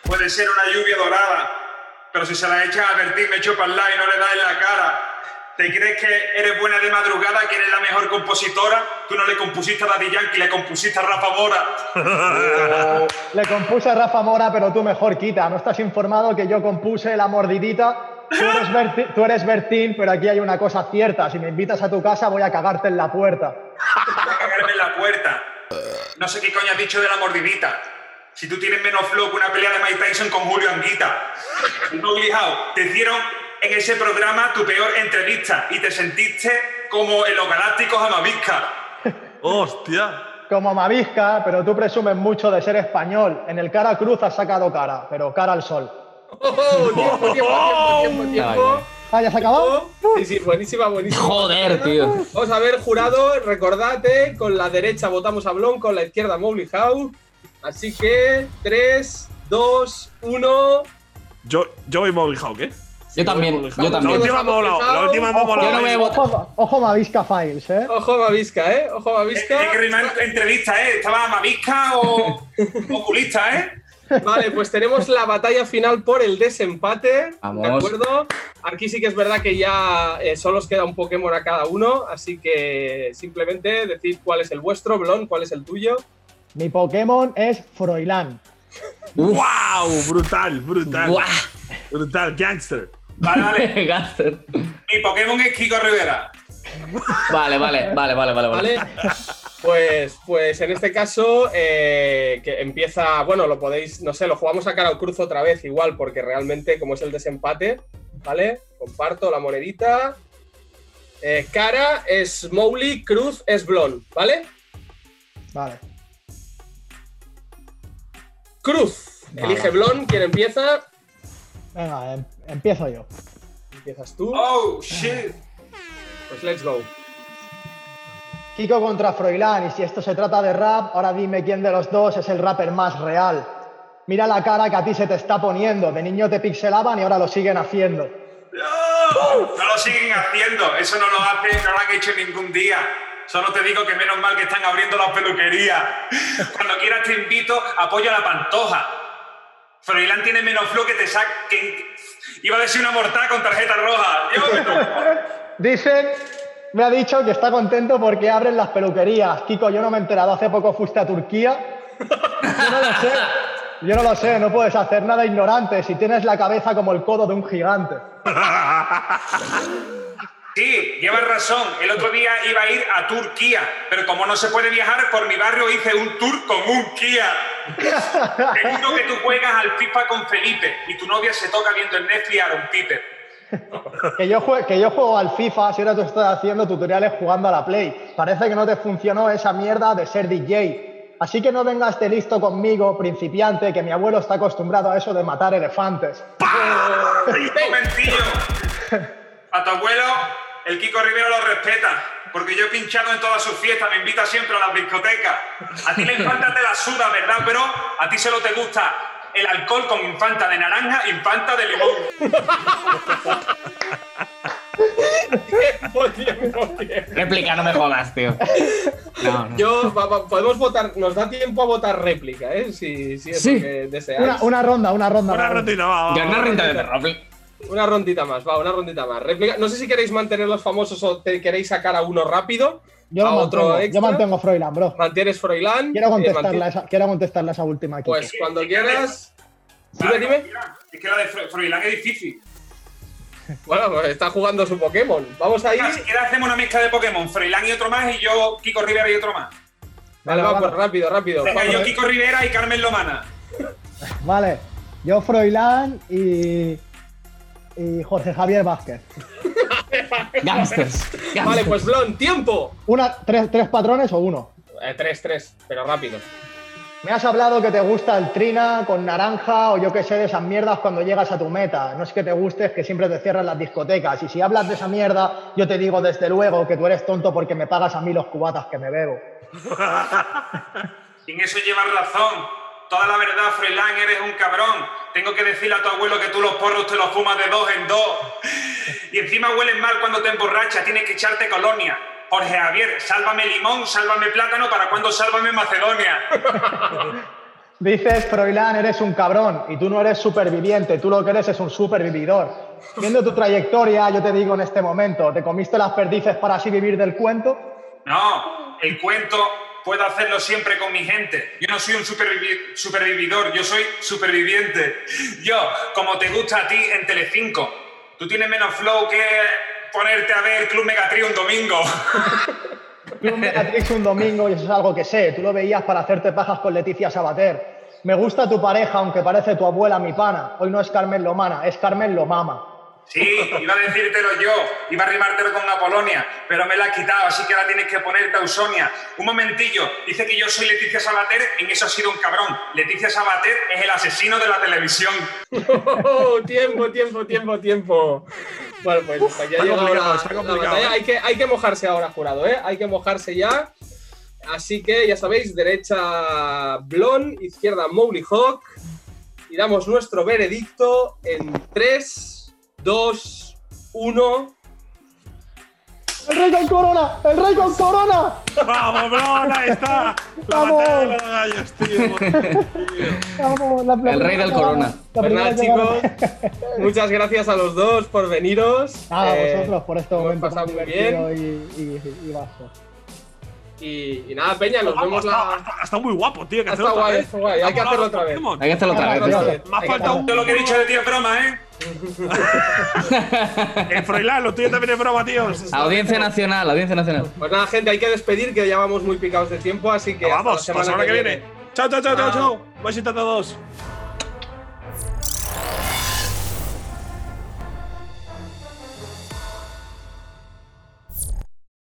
Puede ser una lluvia dorada, pero si se la echas a Bertín, me chupa al lado y no le das en la cara. ¿Te crees que eres buena de madrugada, que eres la mejor compositora? Tú no le compusiste a Daddy Yankee, le compusiste a Rafa Mora. Le compuse a Rafa Mora, pero tú mejor quita. ¿No estás informado que yo compuse La Mordidita? Tú eres, Berti- tú eres Bertín, pero aquí hay una cosa cierta. Si me invitas a tu casa, voy a cagarte en la puerta. Voy a cagarme en la puerta. No sé qué coño has dicho de la mordidita. Si tú tienes menos flow que una pelea de Mike Tyson con Julio Anguita. House, te hicieron en ese programa tu peor entrevista y te sentiste como en los Galácticos Amavisca. Hostia. Como Mavisca, pero tú presumes mucho de ser español. En el cara cruz has sacado cara, pero cara al sol. ¡Oh, tiempo, tiempo, tiempo, tiempo, tiempo! Ah, ¿ya se ha acabado? Sí, sí, buenísima, buenísima. Joder, tío. Vamos a ver, jurado, recordate, con la derecha votamos a Blon, con la izquierda Mowgli House. Así que 3, 2, 1. Yo, yo voy Mowgli Hawk, ¿eh? Yo también, yo La también. última me ha molado. La última Ojo, Yo no voy a votar. ojo, ojo Mavisca Files, ¿eh? Ojo Mavisca, ¿eh? Ojo Mavisca. Tiene que rimar entrevista, ¿eh? ¿Estaba Mavisca o oculista, eh? Vale, pues tenemos la batalla final por el desempate. Vamos. ¿De acuerdo? Aquí sí que es verdad que ya eh, solo os queda un Pokémon a cada uno, así que simplemente decid cuál es el vuestro, Blon, cuál es el tuyo. Mi Pokémon es Froilán. ¡Wow! Brutal, brutal. Buah. Brutal, gangster. Vale, vale. Gaster. Mi Pokémon es Kiko Rivera. Vale, vale, vale, vale, vale. vale. Pues, pues en este caso, eh, que empieza, bueno, lo podéis, no sé, lo jugamos a cara al cruz otra vez igual, porque realmente como es el desempate, ¿vale? Comparto la monedita. Eh, cara es Mowgli, cruz es Blon, ¿vale? Vale. Cruz. Elige Blon, ¿quién empieza? Venga, em- empiezo yo. Empiezas tú. Oh, shit. Pues let's go. Kiko contra Froilán, y si esto se trata de rap, ahora dime quién de los dos es el rapper más real. Mira la cara que a ti se te está poniendo. De niño te pixelaban y ahora lo siguen haciendo. No, no lo siguen haciendo. Eso no lo hacen, no lo han hecho ningún día. Solo te digo que menos mal que están abriendo las peluquerías. Cuando quieras te invito, apoyo a la pantoja. Froilán tiene menos flow que te saquen. Iba a decir una mortal con tarjeta roja. Yo me toco. Dicen, me ha dicho que está contento porque abren las peluquerías. Kiko, yo no me he enterado, hace poco fuiste a Turquía. Yo no lo sé, yo no lo sé, no puedes hacer nada ignorante si tienes la cabeza como el codo de un gigante. Sí, llevas razón. El otro día iba a ir a Turquía, pero como no se puede viajar, por mi barrio hice un tour con un Kia. Seguro que tú juegas al FIFA con Felipe y tu novia se toca viendo en Netflix a Aaron Piper. Que yo, jue- que yo juego al FIFA, si ahora tú estás haciendo tutoriales jugando a la Play. Parece que no te funcionó esa mierda de ser DJ. Así que no vengas de listo conmigo, principiante, que mi abuelo está acostumbrado a eso de matar elefantes. Momentillo. A tu abuelo, el Kiko Rivera lo respeta, porque yo he pinchado en todas sus fiestas, me invita siempre a las discotecas. A ti la infanta te la suda, ¿verdad? Pero a ti solo te gusta el alcohol con infanta de naranja, infanta de limón. Réplica, no me jodas, tío. No, no. Yo, podemos votar, nos da tiempo a votar réplica, ¿eh? Si, si es Sí. lo que deseáis. Una, una ronda, una ronda. Una rondita, va, va, Yo no rinda de réplica. Una rondita más, va, una rondita más. No sé si queréis mantener los famosos o te queréis sacar a uno rápido. Yo, a lo otro mantengo, yo mantengo Froilán, bro. Mantienes Froilán. Quiero eh, contestarla, manti- esa, quiero contestarla esa última aquí. Pues cuando quieras. Dime, Es que la de Fro- Froilán es difícil. Bueno, pues está jugando su Pokémon. Vamos ahí. Mira, si quieres hacemos una mezcla de Pokémon, Froilán y otro más, y yo, Kiko Rivera y otro más. Vale, va, vale. pues rápido, rápido. Venga, Vamos. yo, Kiko Rivera y Carmen Lomana. Vale, yo Froilán y, y Jorge Javier Vázquez. Gangsters. Vale, pues Blon, tiempo. Una, tres, ¿Tres patrones o uno? Eh, tres, tres, pero rápido. Me has hablado que te gusta el trina con naranja o yo qué sé de esas mierdas cuando llegas a tu meta. No es que te guste, es que siempre te cierran las discotecas. Y si hablas de esa mierda, yo te digo desde luego que tú eres tonto porque me pagas a mí los cubatas que me bebo. En eso llevas razón. Toda la verdad, Froilán, eres un cabrón. Tengo que decirle a tu abuelo que tú los porros te los fumas de dos en dos. Y encima hueles mal cuando te emborrachas, tienes que echarte colonia. Jorge Javier, sálvame limón, sálvame plátano, ¿para cuando sálvame Macedonia? Dices, Froilán, eres un cabrón y tú no eres superviviente, tú lo que eres es un supervividor. Viendo tu trayectoria, yo te digo en este momento, ¿te comiste las perdices para así vivir del cuento? No, el cuento puedo hacerlo siempre con mi gente. Yo no soy un supervivi- supervividor, yo soy superviviente. Yo, como te gusta a ti en Telecinco, tú tienes menos flow que ponerte a ver Club Megatri un domingo. Club Megatrix un domingo y eso es algo que sé. Tú lo veías para hacerte pajas con Leticia Sabater. Me gusta tu pareja, aunque parece tu abuela mi pana. Hoy no es Carmen Lomana, es Carmen Lomama. Sí, iba a decírtelo yo, iba a rimártelo con Apolonia, pero me la has quitado, así que ahora tienes que ponerte Ausonia. Un momentillo, dice que yo soy Leticia Sabater, en eso ha sido un cabrón. Leticia Sabater es el asesino de la televisión. Oh, tiempo, tiempo, tiempo, tiempo. Bueno, pues Está llegado complicado, la- está la complicado, batalla. ¿eh? Hay, que, hay que mojarse ahora, jurado, ¿eh? Hay que mojarse ya. Así que ya sabéis, derecha Blon, izquierda Mowgli Hawk. Y damos nuestro veredicto en 3, 2, 1. ¡El rey con corona! ¡El rey con corona! ¡Vamos, Blon! ¡Ahí está! La Vamos. de los gallos, tío. Vamos, la- El rey del corona. la Pues nada, chicos, muchas gracias a los dos por veniros. Nada, Eh, vosotros por este hemos momento pasado tan muy divertido y, y, y vasto. Y, y nada, Peña, nos Vamos, vemos está, la. está- está muy guapo, tío. que Está hacerlo otra guay, vez. está guay, hay que a hacerlo otra vez. Hay que hacerlo otra vez. Tío. Me ha faltado hacerlo. Yo lo que he dicho de ti es broma, ¿eh? Eh, Froilán, lo tuyo también es broma, tíos. Audiencia nacional, audiencia nacional. Pues nada, gente, hay que despedir, que ya vamos muy picados de tiempo, así que. vamos, hasta la semana que viene. Chao, chao, chao, chao, chao. Besitos a todos.